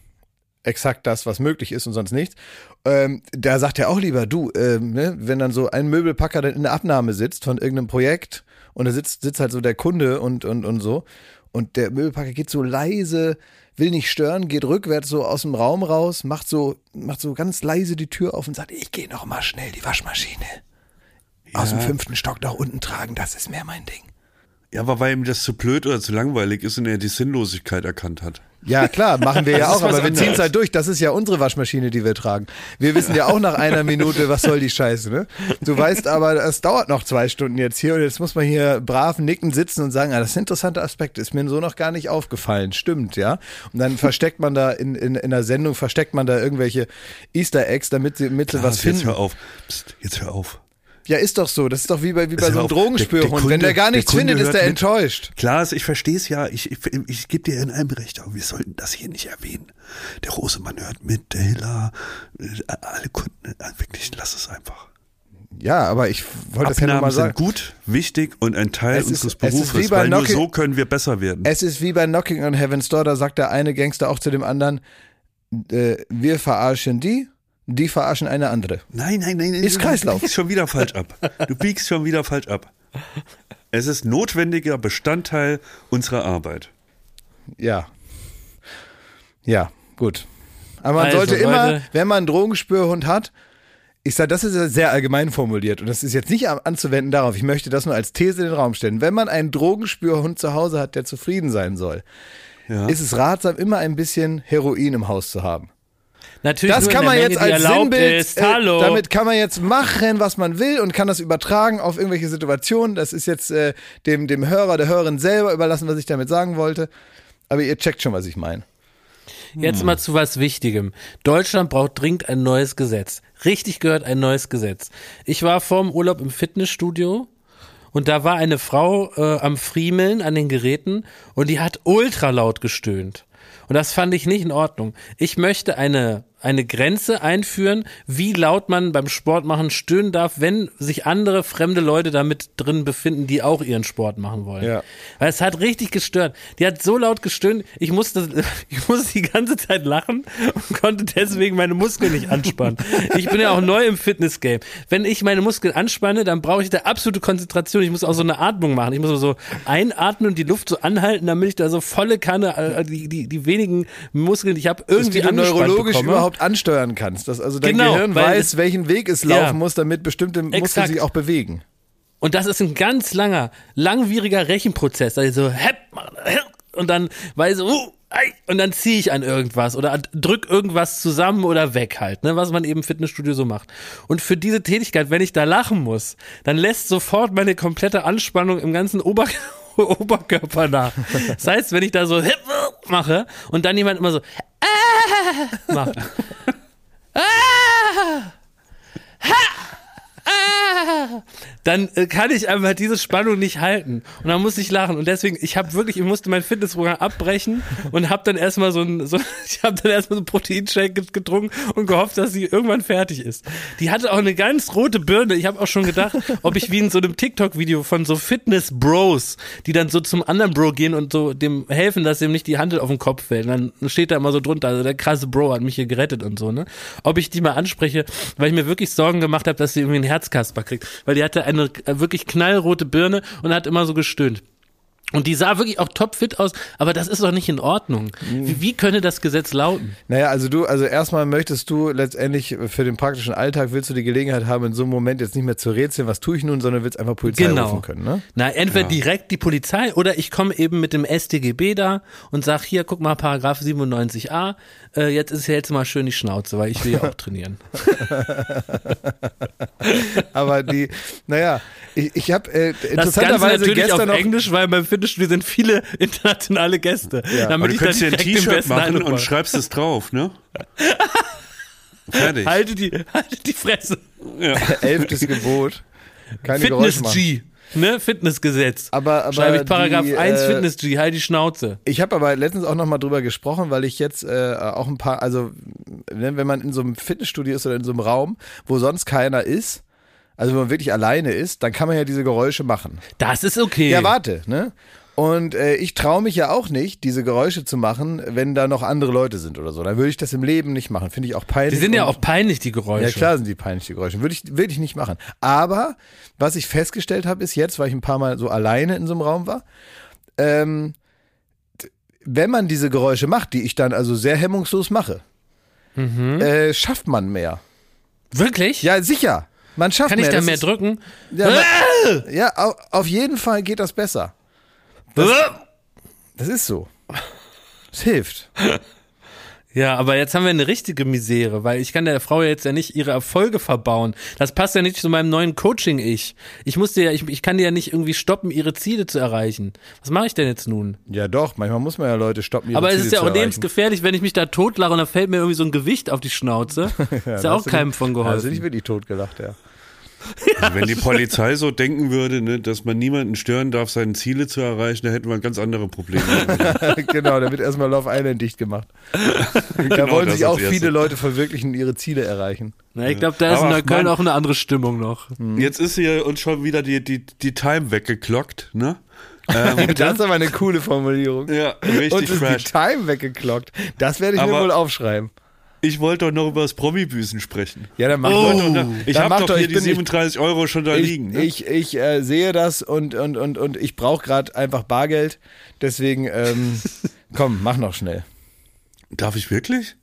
exakt das, was möglich ist und sonst nichts. Ähm, da sagt er auch lieber, du, ähm, ne, wenn dann so ein Möbelpacker dann in der Abnahme sitzt von irgendeinem Projekt und da sitzt, sitzt halt so der Kunde und, und, und so und der Möbelpacker geht so leise, will nicht stören, geht rückwärts so aus dem Raum raus, macht so, macht so ganz leise die Tür auf und sagt, ich gehe noch mal schnell die Waschmaschine aus dem fünften Stock nach unten tragen, das ist mehr mein Ding.
Ja, aber weil ihm das zu blöd oder zu langweilig ist und er die Sinnlosigkeit erkannt hat.
Ja, klar, machen wir [LAUGHS] ja
Das
auch, aber wir ziehen es halt durch. Das ist ja unsere Waschmaschine, die wir tragen. Wir wissen ja auch nach einer Minute, was soll die Scheiße, ne? Du weißt aber, es dauert noch zwei Stunden jetzt hier und jetzt muss man hier brav nicken sitzen und sagen, ah, das ist ein interessanter Aspekt, ist mir so noch gar nicht aufgefallen. Stimmt, ja? Und dann versteckt man da in, in, in der Sendung, versteckt man da irgendwelche Easter Eggs, damit sie, damit sie was
Psst, jetzt
finden.
hör auf. Psst, jetzt hör auf.
Ja, ist doch so. Das ist doch wie bei, wie bei so einem.
Der- der
Drogenspürhund. Wenn der gar
der
nichts
Kunde
findet, ist der
mit.
enttäuscht.
Klaas, ich verstehe es ja. Ich, ich, ich gebe dir in einem Recht, aber wir sollten das hier nicht erwähnen. Der Rosemann hört mit, der Hiller, äh, alle Kunden, äh, wirklich, lass es einfach.
Ja, aber ich wollte das ja nur
Abnahmen
mal sagen.
sind gut, wichtig und ein Teil
ist-
unseres Berufes, weil nur so können wir besser werden.
Es ist wie bei Knocking on Heaven's Door, da sagt der eine Gangster auch zu dem anderen, äh, wir verarschen die, die verarschen eine andere.
Nein, nein, nein, nein.
Ist
du
Kreislauf.
biegst schon wieder falsch ab. Du biegst schon wieder falsch ab. Es ist notwendiger Bestandteil unserer Arbeit.
Ja. Ja, gut. Aber man
Also,
sollte immer,
Leute.
wenn man einen Drogenspürhund hat, ich sage, das ist ja sehr allgemein formuliert und das ist jetzt nicht an- anzuwenden darauf. Ich möchte das nur als These in den Raum stellen. Wenn man einen Drogenspürhund zu Hause hat, der zufrieden sein soll,
Ja.
ist es ratsam, immer ein bisschen Heroin im Haus zu haben.
Natürlich
Das kann man jetzt
Menge, die
als Sinnbild, äh, damit kann man jetzt machen, was man will und kann das übertragen auf irgendwelche Situationen. Das ist jetzt äh, dem, dem Hörer, der Hörerin selber überlassen, was ich damit sagen wollte. Aber ihr checkt schon, was ich meine.
Jetzt mal zu was Wichtigem. Deutschland braucht dringend ein neues Gesetz. Richtig gehört ein neues Gesetz. Ich war vorm Urlaub im Fitnessstudio und da war eine Frau äh, am Friemeln an den Geräten und die hat ultra laut gestöhnt. Und das fand ich nicht in Ordnung. Ich möchte eine, eine Grenze einführen, wie laut man beim Sport machen stöhnen darf, wenn sich andere fremde Leute damit drin befinden, die auch ihren Sport machen wollen.
Ja.
Weil es hat richtig gestört. Die hat so laut gestöhnt, ich musste, [LAUGHS] ich musste die ganze Zeit lachen und konnte deswegen meine Muskeln nicht anspannen. Ich bin ja auch neu im Fitnessgame. Wenn ich meine Muskeln anspanne, dann brauche ich da absolute Konzentration. Ich muss auch so eine Atmung machen. Ich muss so einatmen und die Luft so anhalten, damit ich da so volle Kanne, äh, die, die, die wenigen Muskeln, die ich habe, irgendwie
die du
angespannt
neurologisch
bekomme.
überhaupt ansteuern kannst. Dass also dein
Genau,
Gehirn weiß, welchen Weg es laufen
Ja.
muss, damit bestimmte Muskeln
Exakt.
sich auch bewegen.
Und das ist ein ganz langer, langwieriger Rechenprozess. Also so, hepp, und dann weiß ich, uh, und dann ziehe ich an irgendwas oder drück irgendwas zusammen oder weg halt, ne, was man eben im Fitnessstudio so macht. Und für diese Tätigkeit, wenn ich da lachen muss, dann lässt sofort meine komplette Anspannung im ganzen Ober [LAUGHS] Oberkörper nach. Das heißt, wenn ich da so mache und dann jemand immer so macht. [LAUGHS] Dann äh, kann ich einfach diese Spannung nicht halten. Und dann muss ich lachen. Und deswegen, ich habe wirklich, ich musste mein Fitnessprogramm abbrechen und habe dann erstmal so ein, so, [LAUGHS] ich habe dann erstmal so einen Proteinshake get- getrunken und gehofft, dass sie irgendwann fertig ist. Die hatte auch eine ganz rote Birne. Ich habe auch schon gedacht, ob ich wie in so einem TikTok-Video von so Fitness-Bros, die dann so zum anderen Bro gehen und so dem helfen, dass ihm nicht die Handel auf den Kopf fällt. Und dann steht da immer so drunter, also der krasse Bro hat mich hier gerettet und so, ne? Ob ich die mal anspreche, weil ich mir wirklich Sorgen gemacht habe, dass sie irgendwie einen Herzkasper kriegt. Weil die hatte eine äh, wirklich knallrote Birne und hat immer so gestöhnt. Und die sah wirklich auch topfit aus, aber das ist doch nicht in Ordnung. Wie, wie könnte das Gesetz lauten?
Naja, also du, also erstmal möchtest du letztendlich für den praktischen Alltag willst du die Gelegenheit haben, in so einem Moment jetzt nicht mehr zu rätseln, was tue ich nun, sondern willst einfach Polizei
Genau.
rufen können, ne?
Na, entweder direkt die Polizei oder ich komme eben mit dem StGB da und sag hier, guck mal, Paragraph 97a, äh, jetzt ist ja jetzt mal schön die Schnauze, weil ich will ja auch trainieren. [LAUGHS]
Aber die, naja, ich, ich habe äh, interessanterweise gestern
auf
noch.
Englisch, weil beim Fitnessstudio sind viele internationale Gäste.
Ja.
Damit
du
ich dann
könntest dir ein T-Shirt machen und schreibst es drauf, ne? [LAUGHS] Fertig.
Halte die, halte die Fresse.
Ja. [LAUGHS]
Elftes Gebot. Keine
Fitness. G. Ne? Fitnessgesetz.
Aber, aber
Schreibe ich Paragraph
die,
1
äh,
Fitness G, halt die Schnauze.
Ich habe aber letztens auch noch mal drüber gesprochen, weil ich jetzt äh, auch ein paar, also ne, wenn man in so einem Fitnessstudio ist oder in so einem Raum, wo sonst keiner ist, also wenn man wirklich alleine ist, dann kann man ja diese Geräusche machen.
Das ist okay.
Ja, warte, ne? Und äh, ich traue mich ja auch nicht, diese Geräusche zu machen, wenn da noch andere Leute sind oder so. Dann würde ich das im Leben nicht machen. Finde ich auch peinlich.
die sind ja auch peinlich, die Geräusche.
ja, klar sind die peinlich, die Geräusche. Würde ich, würde ich nicht machen. Aber was ich festgestellt habe, ist jetzt, weil ich ein paar Mal so alleine in so einem Raum war, ähm, wenn man diese Geräusche macht, die ich dann also sehr hemmungslos mache,
Mhm.
äh, schafft man mehr.
Wirklich?
Ja, sicher. Man schafft
Kann ich
mehr.
da
Das
mehr
ist-
drücken?
Ja, man, ja au- auf jeden Fall geht das besser. Das ist so. Es hilft.
Ja, aber jetzt haben wir eine richtige Misere, weil ich kann der Frau jetzt ja nicht ihre Erfolge verbauen. Das passt ja nicht zu meinem neuen Coaching-Ich. Ich musste ja, ich, ich kann die ja nicht irgendwie stoppen, ihre Ziele zu erreichen. Was mache ich denn jetzt nun?
Ja, doch. Manchmal muss man ja Leute stoppen. ihre
aber es
Ziele
ist ja
zu
auch
erreichen.
lebensgefährlich, wenn ich mich da totlache und dann fällt mir irgendwie so ein Gewicht auf die Schnauze. [LAUGHS] ist ja
da
auch
du
keinem von
da Hast du
geholfen.
dich wirklich totgelacht, ja.
Also wenn die Polizei so denken würde, ne, dass man niemanden stören darf, seine Ziele zu erreichen, dann hätten wir ganz andere Probleme. [LAUGHS]
genau, da wird erstmal Love Island dicht gemacht. Da
Genau,
wollen sich auch viele Leute verwirklichen und ihre Ziele erreichen.
Na, ich glaube, da ist in
Aber
Neukölln
Mann-
auch eine andere Stimmung noch.
Jetzt ist hier uns schon wieder die, die, die Time weggeklockt, ne? [LAUGHS] Ähm,
Das ist aber eine coole Formulierung.
ja,
Und
richtig
ist
fresh.
die Time weggeklockt. Das werde ich mir
Aber-
wohl aufschreiben.
Ich wollte doch noch über das Promi-Büßen sprechen.
Ja, dann macht
Oh,
doch.
ich habe
macht
doch hier
ich
die
bin nicht-
37 Euro schon da
Ich,
liegen. Ne?
ich, ich äh, sehe das und, und, und, und ich brauche gerade einfach Bargeld. Deswegen, ähm, [LAUGHS] komm, mach noch schnell.
Darf ich wirklich?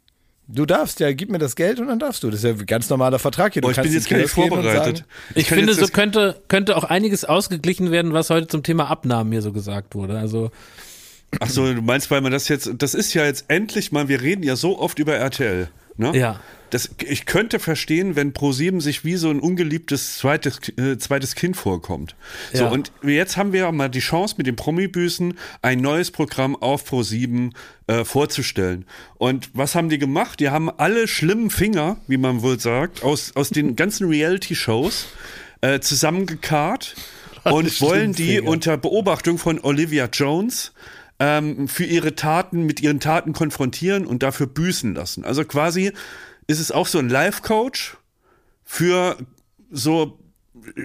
Du darfst ja, gib mir das Geld und dann darfst du. Das ist ja ein ganz normaler Vertrag hier. Du
Boah, ich bin
kannst
jetzt gar nicht vorbereitet.
sagen,
Ich,
kann
finde, so könnte, könnte auch einiges ausgeglichen werden, was heute zum Thema Abnahmen hier so gesagt wurde. Also,
Ach so, du meinst, weil man das jetzt, das ist ja jetzt endlich mal, wir reden ja so oft über RTL, ne?
ja.
Das, ich könnte verstehen, wenn ProSieben sich wie so ein ungeliebtes zweites, äh, zweites Kind vorkommt. So,
Ja.
und jetzt haben wir mal die Chance, mit dem Promi-Büßen ein neues Programm auf ProSieben äh, vorzustellen. Und was haben die gemacht? Die haben alle schlimmen Finger, wie man wohl sagt, aus, aus den ganzen Reality-Shows äh, zusammengekarrt und wollen die unter Beobachtung von Olivia Jones ähm, für ihre Taten, mit ihren Taten konfrontieren und dafür büßen lassen. Also quasi ist es auch so ein Life-Coach für so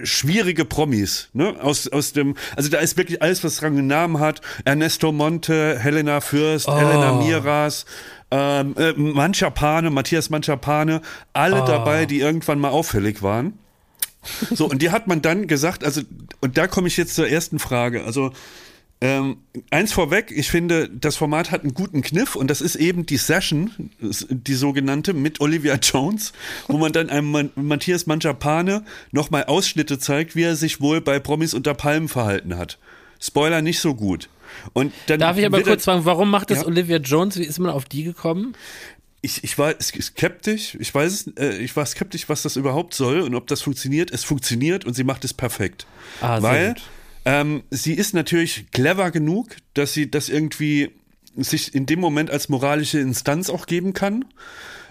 schwierige Promis, ne? Aus, aus dem, also da ist wirklich alles, was Rang und Namen hat. Ernesto Monte, Helena Fürst, Helena Miras, ähm, äh, Manchapane, Matthias Manchapane, alle dabei, die irgendwann mal auffällig waren. So, und die hat man dann gesagt, also, und da komme ich jetzt zur ersten Frage. Also, ähm, eins vorweg, ich finde, das Format hat einen guten Kniff und das ist eben die Session, die sogenannte, mit Olivia [LAUGHS] Jones, wo man dann einem Man Matthias Manchapane nochmal Ausschnitte zeigt, wie er sich wohl bei Promis unter Palmen verhalten hat. Spoiler nicht so gut. Und dann
Darf ich aber
er-
kurz fragen, warum macht das
Ja.
Olivia Jones? Wie ist man auf die gekommen?
ich, ich war skeptisch, ich weiß äh, ich war skeptisch, was das überhaupt soll und ob das funktioniert. Es funktioniert und sie macht es perfekt.
Ah, sehr
Weil
gut.
Ähm, sie ist natürlich clever genug, dass sie das irgendwie sich in dem Moment als moralische Instanz auch geben kann,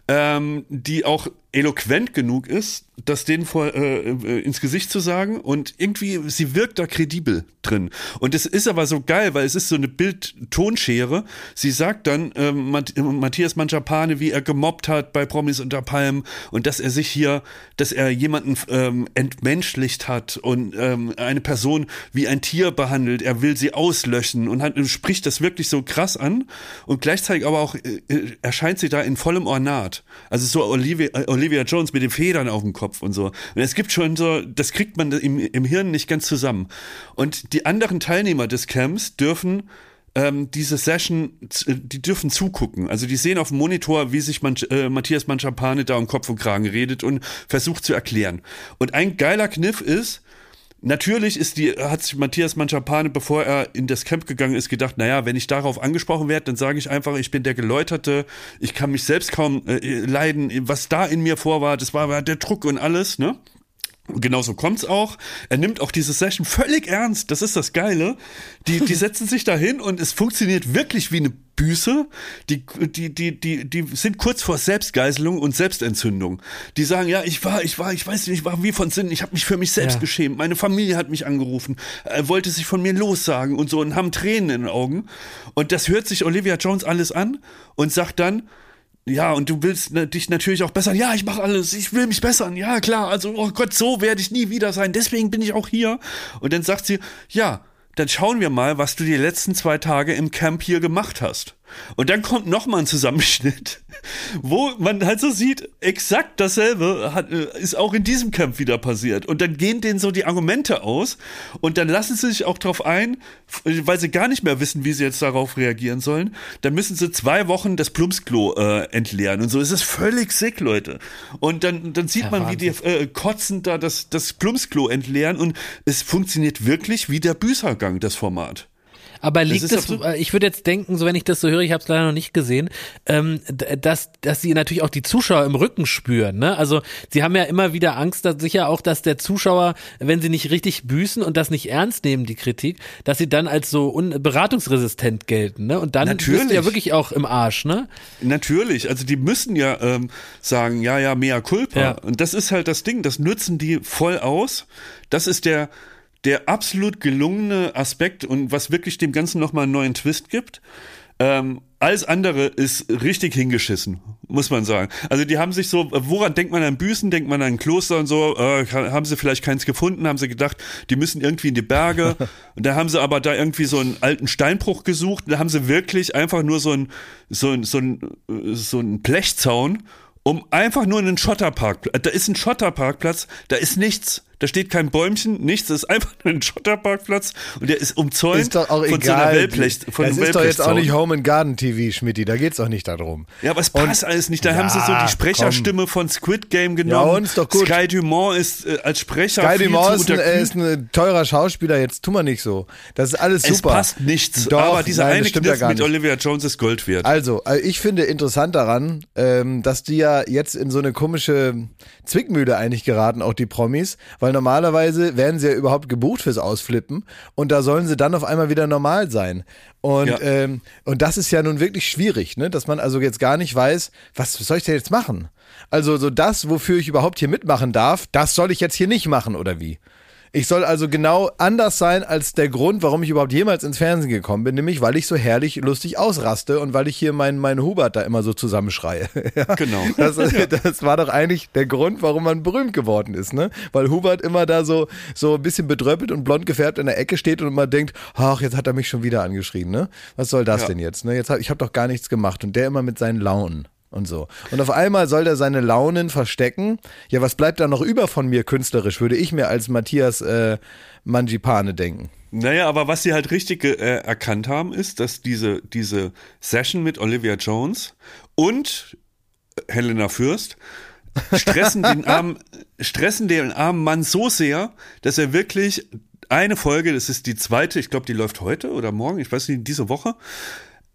ähm, die auch eloquent genug ist, das denen vor, äh, äh, ins Gesicht zu sagen und irgendwie, sie wirkt da kredibel drin. Und es ist aber so geil, weil es ist so eine Bild-Tonschere. Sie sagt dann, Matt Matthias Manchapane, wie er gemobbt hat bei Promis unter Palmen und dass er sich hier, dass er jemanden ähm, entmenschlicht hat und ähm, eine Person wie ein Tier behandelt. Er will sie auslöschen und hat, spricht das wirklich so krass an und gleichzeitig aber auch äh, äh, erscheint sie da in vollem Ornat. Also so Olivia, äh, Olivia Jones mit den Federn auf dem Kopf und so. Und es gibt schon so, das kriegt man im, im Hirn nicht ganz zusammen. Und die anderen Teilnehmer des Camps dürfen ähm, diese Session, z- die dürfen zugucken. Also die sehen auf dem Monitor, wie sich Manch, äh, Matthias Manchapane da um Kopf und Kragen redet und versucht zu erklären. Und ein geiler Kniff ist, Natürlich ist die, hat sich Matthias Manchapane, bevor er in das Camp gegangen ist, gedacht, naja, wenn ich darauf angesprochen werde, dann sage ich einfach, ich bin der Geläuterte, ich kann mich selbst kaum äh, leiden, was da in mir vor war, das war war der Druck und alles, ne? Und Genauso kommt's auch. Er nimmt auch diese Session völlig ernst. Das ist das Geile. Die, die [LAUGHS] setzen sich da hin und es funktioniert wirklich wie eine Büße. Die, die, die, die, die sind kurz vor Selbstgeißelung und Selbstentzündung. Die sagen, ja, ich war, ich war, ich weiß nicht, ich war wie von Sinn. Ich habe mich für mich selbst
Ja.
geschämt. Meine Familie hat mich angerufen. Er wollte sich von mir lossagen und so und haben Tränen in den Augen. Und das hört sich Olivia Jones alles an und sagt dann, ja, und du willst ne, dich natürlich auch bessern. Ja, ich mache alles. Ich will mich bessern. Ja, klar. Also, oh Gott, so werde ich nie wieder sein. Deswegen bin ich auch hier. Und dann sagt sie, ja, dann schauen wir mal, was du die letzten zwei Tage im Camp hier gemacht hast. Und dann kommt noch mal ein Zusammenschnitt, wo man halt so sieht, exakt dasselbe hat, äh, ist auch in diesem Camp wieder passiert. Und dann gehen denen so die Argumente aus und dann lassen sie sich auch drauf ein, weil sie gar nicht mehr wissen, wie sie jetzt darauf reagieren sollen. Dann müssen sie zwei Wochen das Plumpsklo äh, entleeren und so. Es ist völlig sick, Leute. Und dann, dann sieht
Ja,
man, wie die äh, kotzend da das, das Plumpsklo entleeren und es funktioniert wirklich wie der Büßergang, das Format.
Aber liegt es, äh, ich würde jetzt denken, so wenn ich das so höre, ich habe es leider noch nicht gesehen, ähm, dass, dass sie natürlich auch die Zuschauer im Rücken spüren. Ne? Also sie haben ja immer wieder Angst, dass sicher auch, dass der Zuschauer, wenn sie nicht richtig büßen und das nicht ernst nehmen, die Kritik, dass sie dann als so un beratungsresistent gelten. Ne? Und dann bist du ja
Natürlich.
wirklich auch im Arsch. Ne?
Natürlich, also die müssen ja ähm, sagen, ja, ja, mea culpa.
Ja.
Und das ist halt das Ding, das nützen die voll aus. Das ist der, der absolut gelungene Aspekt und was wirklich dem Ganzen nochmal einen neuen Twist gibt. Ähm, alles andere ist richtig hingeschissen, muss man sagen. Also die haben sich so, woran denkt man an Büßen, denkt man an Kloster und so, äh, haben sie vielleicht keins gefunden, haben sie gedacht, die müssen irgendwie in die Berge. [LAUGHS] und da haben sie aber da irgendwie so einen alten Steinbruch gesucht. Da haben sie wirklich einfach nur so ein, so ein, so ein, so ein Blechzaun, um einfach nur einen Schotterpark. Da ist ein Schotterparkplatz, da ist nichts. Da steht kein Bäumchen, nichts, das ist einfach nur ein Schotterparkplatz und der ist umzäunt
Ist doch auch
von so einer
egal.
Wellblech, von
das ist doch jetzt auch nicht Home and Garden TV, Schmidti. Da geht's doch nicht darum.
Ja, aber es passt alles nicht. Da
Ja,
haben sie so die Sprecherstimme von Squid Game genommen.
Ja, und ist doch gut.
Sky Dumont ist äh, als Sprecher
Guy
viel
Dumont ist ein, ist ein teurer Schauspieler, jetzt tu mal nicht so. Das ist alles
es
super.
passt nichts.
Doch,
aber dieser
nein,
eine
ja
Kniff
gar
mit. Olivia Jones ist Gold wert.
Also, äh, ich finde interessant daran, ähm, dass die ja jetzt in so eine komische Zwickmühle eigentlich geraten, auch die Promis, weil normalerweise werden sie ja überhaupt gebucht fürs Ausflippen und da sollen sie dann auf einmal wieder normal sein. Und,
Ja.
ähm, und das ist ja nun wirklich schwierig, ne? dass man also jetzt gar nicht weiß, was, was soll ich denn jetzt machen? Also so das, wofür ich überhaupt hier mitmachen darf, das soll ich jetzt hier nicht machen oder wie? Ich soll also genau anders sein als der Grund, warum ich überhaupt jemals ins Fernsehen gekommen bin, nämlich weil ich so herrlich lustig ausraste und weil ich hier meinen mein Hubert da immer so zusammenschreie. [LAUGHS] ja.
Genau.
Das, das war doch eigentlich der Grund, warum man berühmt geworden ist, ne? Weil Hubert immer da so, so ein bisschen bedröppelt und blond gefärbt in der Ecke steht und man denkt, ach, jetzt hat er mich schon wieder angeschrien, ne? Was soll das
Ja.
denn jetzt, ne? Jetzt hab, ich habe doch gar nichts gemacht und der immer mit seinen Launen. Und so. Und auf einmal soll der seine Launen verstecken. Ja, was bleibt da noch über von mir künstlerisch, würde ich mir als Matthias äh, Mangipane denken.
Naja, aber was sie halt richtig äh, erkannt haben, ist, dass diese, diese Session mit Olivia Jones und Helena Fürst stressen den [LAUGHS] armen, stressen den armen Mann so sehr, dass er wirklich eine Folge, das ist die zweite, ich glaube, die läuft heute oder morgen, ich weiß nicht, diese Woche,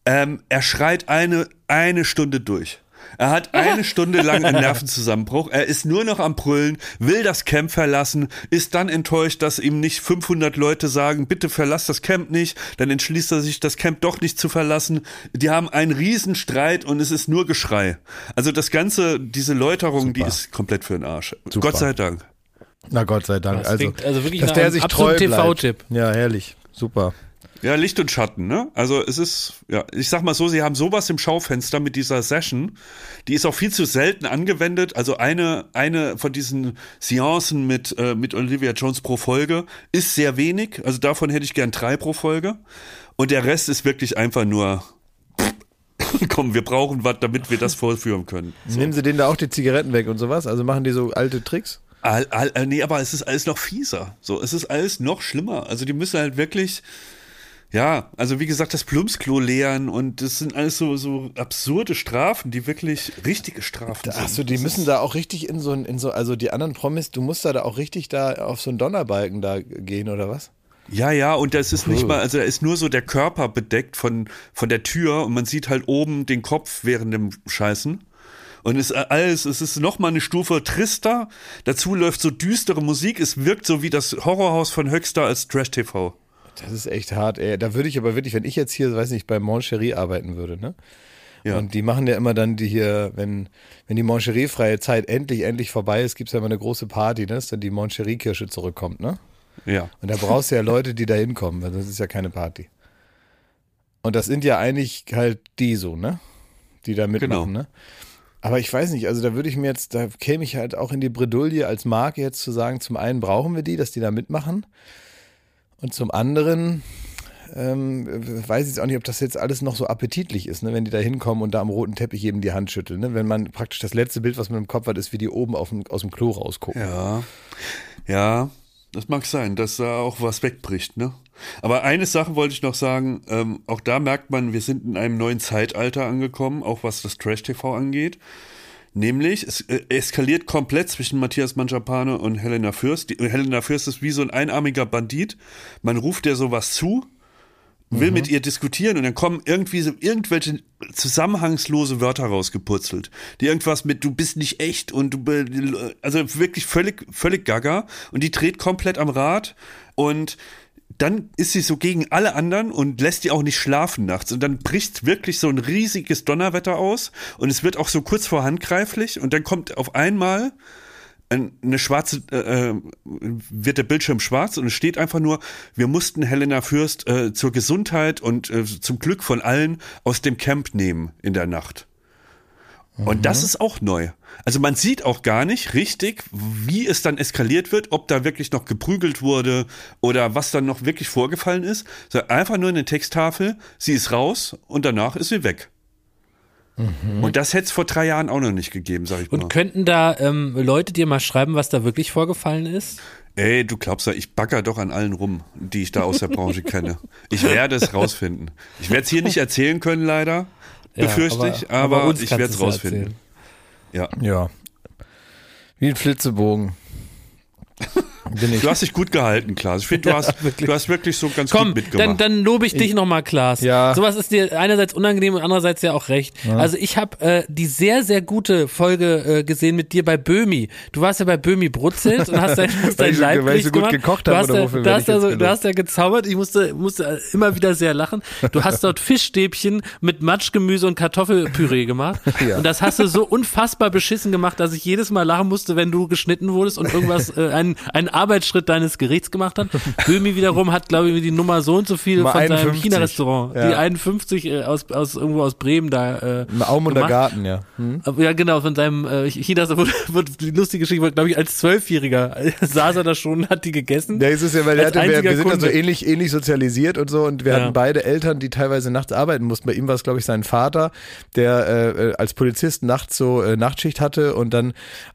ähm, er schreit eine, eine Stunde durch. Er hat eine Stunde lang einen Nervenzusammenbruch. Er ist nur noch am Brüllen, will das Camp verlassen, ist dann enttäuscht, dass ihm nicht 500 Leute sagen, bitte verlass das Camp nicht. Dann entschließt er sich, das Camp doch nicht zu verlassen. Die haben einen Riesenstreit und es ist nur Geschrei. Also das Ganze, diese Läuterung, die ist komplett für den Arsch.
Super.
Gott sei Dank.
Na Gott sei Dank.
Das
Also,
klingt also wirklich
dass
nach
der
einem
sich treu bleibt.
TV-Tipp.
Ja, herrlich. Super.
Ja, Licht und Schatten, ne? Also es ist, ja, ich sag mal so, sie haben sowas im Schaufenster mit dieser Session. Die ist auch viel zu selten angewendet. Also eine, eine von diesen Seancen mit, äh, mit Olivia Jones pro Folge ist sehr wenig. Also davon hätte ich gern drei pro Folge. Und der Rest ist wirklich einfach nur, [LAUGHS] komm, wir brauchen was, damit wir das vorführen können.
Nehmen sie denen da auch die Zigaretten weg und sowas? Also machen die so alte Tricks?
All, all, äh, nee, aber es ist alles noch fieser. So, es ist alles noch schlimmer. Also die müssen halt wirklich, ja, also wie gesagt, das Plumpsklo leeren und das sind alles so, so absurde Strafen, die wirklich richtige Strafen sind.
Achso, die
Das
müssen da auch richtig in so ein, in so, also die anderen Promis, du musst da, da auch richtig da auf so einen Donnerbalken da gehen oder was?
Ja, ja, und das ist nicht mal, also da ist nur so der Körper bedeckt von, von der Tür und man sieht halt oben den Kopf während dem Scheißen. Und es ist alles, es ist noch mal eine Stufe trister. Dazu läuft so düstere Musik. Es wirkt so wie das Horrorhaus von Höxter als Trash-TV.
Das ist echt hart, ey. Da würde ich aber wirklich, wenn ich jetzt hier, weiß nicht, bei Moncherie arbeiten würde, ne?
Ja.
Und die machen ja immer dann die hier, wenn, wenn die Moncherie-freie Zeit endlich, endlich vorbei ist, gibt's ja immer eine große Party, ne? Dass dann die Moncherie-Kirsche zurückkommt, ne?
Ja.
Und da brauchst du ja Leute, die da hinkommen, weil das ist ja keine Party. Und das sind ja eigentlich halt die so, ne? Die da mitmachen,
Genau.
ne? Aber ich weiß nicht, also da würde ich mir jetzt, da käme ich halt auch in die Bredouille als Marke jetzt zu sagen, zum einen brauchen wir die, dass die da mitmachen. Und zum anderen ähm, weiß ich auch nicht, ob das jetzt alles noch so appetitlich ist, ne? wenn die da hinkommen und da am roten Teppich jedem die Hand schütteln. Ne? Wenn man praktisch das letzte Bild, was man im Kopf hat, ist, wie die oben dem, aus dem Klo rausgucken.
Ja. Ja, das mag sein, dass da auch was wegbricht, ne? Aber eine Sache wollte ich noch sagen, ähm, auch da merkt man, wir sind in einem neuen Zeitalter angekommen, auch was das Trash-TV angeht. Nämlich, es äh, eskaliert komplett zwischen Matthias Mangiapane und Helena Fürst. Die, Helena Fürst ist wie so ein einarmiger Bandit. Man ruft der sowas zu, will mit ihr diskutieren und dann kommen irgendwie so irgendwelche zusammenhangslose Wörter rausgeputzelt, die irgendwas mit du bist nicht echt und du also wirklich völlig völlig gaga und die dreht komplett am Rad und dann ist sie so gegen alle anderen und lässt die auch nicht schlafen nachts. Und dann bricht wirklich so ein riesiges Donnerwetter aus und es wird auch so kurz vor handgreiflich und dann kommt auf einmal ein- eine schwarze, äh, äh, wird der Bildschirm schwarz und es steht einfach nur, wir mussten Helena Fürst äh, zur Gesundheit und äh, zum Glück von allen aus dem Camp nehmen in der Nacht. Und das ist auch neu. Also man sieht auch gar nicht richtig, wie es dann eskaliert wird, ob da wirklich noch geprügelt wurde oder was dann noch wirklich vorgefallen ist. So einfach nur eine Texttafel, sie ist raus und danach ist sie weg. Und das hätte es vor drei Jahren auch noch nicht gegeben, sag ich mal.
Und könnten da ähm, Leute dir mal schreiben, was da wirklich vorgefallen ist?
Ey, du glaubst ja, ich bagger doch an allen rum, die ich da aus der Branche kenne. Ich werde es rausfinden. Ich werde es hier nicht erzählen können, leider,
Ja,
befürchte
aber-
ich, aber,
aber
ich werde es rausfinden. Ja.
Ja. Wie ein Flitzebogen. [LAUGHS] Bin ich.
Du hast dich gut gehalten, Klaas. Ich finde, du, hast, du hast wirklich so ganz
Komm,
gut mitgemacht.
dann, dann lobe ich dich nochmal, Klaas.
Ja.
Sowas ist dir einerseits unangenehm und andererseits ja auch recht. Also ich habe äh, die sehr, sehr gute Folge äh, gesehen mit dir bei Böhmi. Du warst ja bei Böhmi Brutzelt und hast dein, [LAUGHS] hast
Weil
dein
ich so- weil ich so gut
gemacht.
gekocht
du
habe,
hast
oder
ja,
wofür
du hast ja so, du hast ja gezaubert. Ich musste, musste immer wieder sehr lachen. Du hast dort Fischstäbchen mit Matschgemüse und Kartoffelpüree gemacht. [LAUGHS]
Ja.
Und das hast du so unfassbar beschissen gemacht, dass ich jedes Mal lachen musste, wenn du geschnitten wurdest und irgendwas, äh, einen, einen Arbeitsschritt deines Gerichts gemacht hat. [LAUGHS] Böhmi wiederum hat, glaube ich, die Nummer so und so viel
Mal
von seinem
51.
China-Restaurant.
Ja.
Die 51 äh, aus, aus irgendwo aus Bremen da. Äh,
Im Aumunder
gemacht.
Garten, ja. Hm?
Aber Ja, genau, von seinem äh, China, wurde, [LAUGHS] wurde die lustige Geschichte, glaube ich, als Zwölfjähriger [LAUGHS] saß er da schon und hat die gegessen.
Ja, es ist ja, weil er hatte, wir, wir sind dann so ähnlich, ähnlich sozialisiert und so und wir
Ja.
hatten beide Eltern, die teilweise nachts arbeiten mussten. Bei ihm war es, glaube ich, sein Vater, der äh, äh, als Polizist nachts so äh, Nachtschicht hatte und dann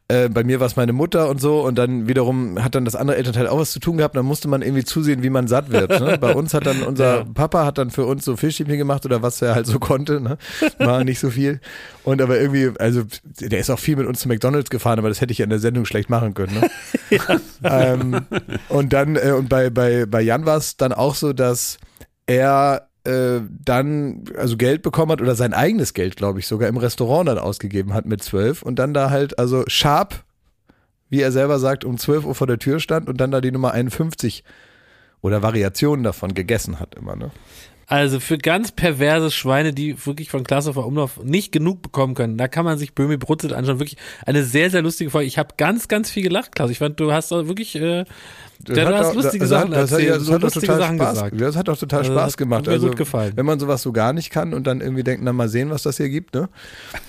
äh, bei mir war es meine Mutter und so und dann wiederum hat dann das andere Elternteil auch was zu tun gehabt. Dann musste man irgendwie zusehen, wie man satt wird. Ne? [LAUGHS] Bei uns hat dann unser
Ja.
Papa hat dann für uns so Fischstäbchen gemacht oder was er halt so konnte. Ne? War nicht so viel. Und aber irgendwie, also der ist auch viel mit uns zu McDonalds gefahren, aber das hätte ich ja in der Sendung schlecht machen können. Ne? [LAUGHS] ähm, und dann, äh, und bei, bei, bei Jan war es dann auch so, dass er äh, dann also Geld bekommen hat oder sein eigenes Geld, glaube ich, sogar im Restaurant dann ausgegeben hat mit zwölf und dann da halt, also sharp, wie er selber sagt, um 12 Uhr vor der Tür stand und dann da die Nummer 51 oder Variationen davon gegessen hat immer, ne?
Also für ganz perverse Schweine, die wirklich von der Umlauf nicht genug bekommen können, da kann man sich Böhmi Brutzelt anschauen. Wirklich eine sehr, sehr lustige Folge. Ich habe ganz, ganz viel gelacht, Klaas. Ich fand, du hast da wirklich, äh, Ja, du
hat
hast
auch-
lustige
das
Sachen
hat, das hat,
erzählt,
ja, das
so
hat auch
lustige
total
Sachen
Spaß. Das hat auch total Spaß
hat
gemacht.
mir
Also, wenn man sowas so gar nicht kann und dann irgendwie denkt, na mal sehen, was das hier gibt, ne?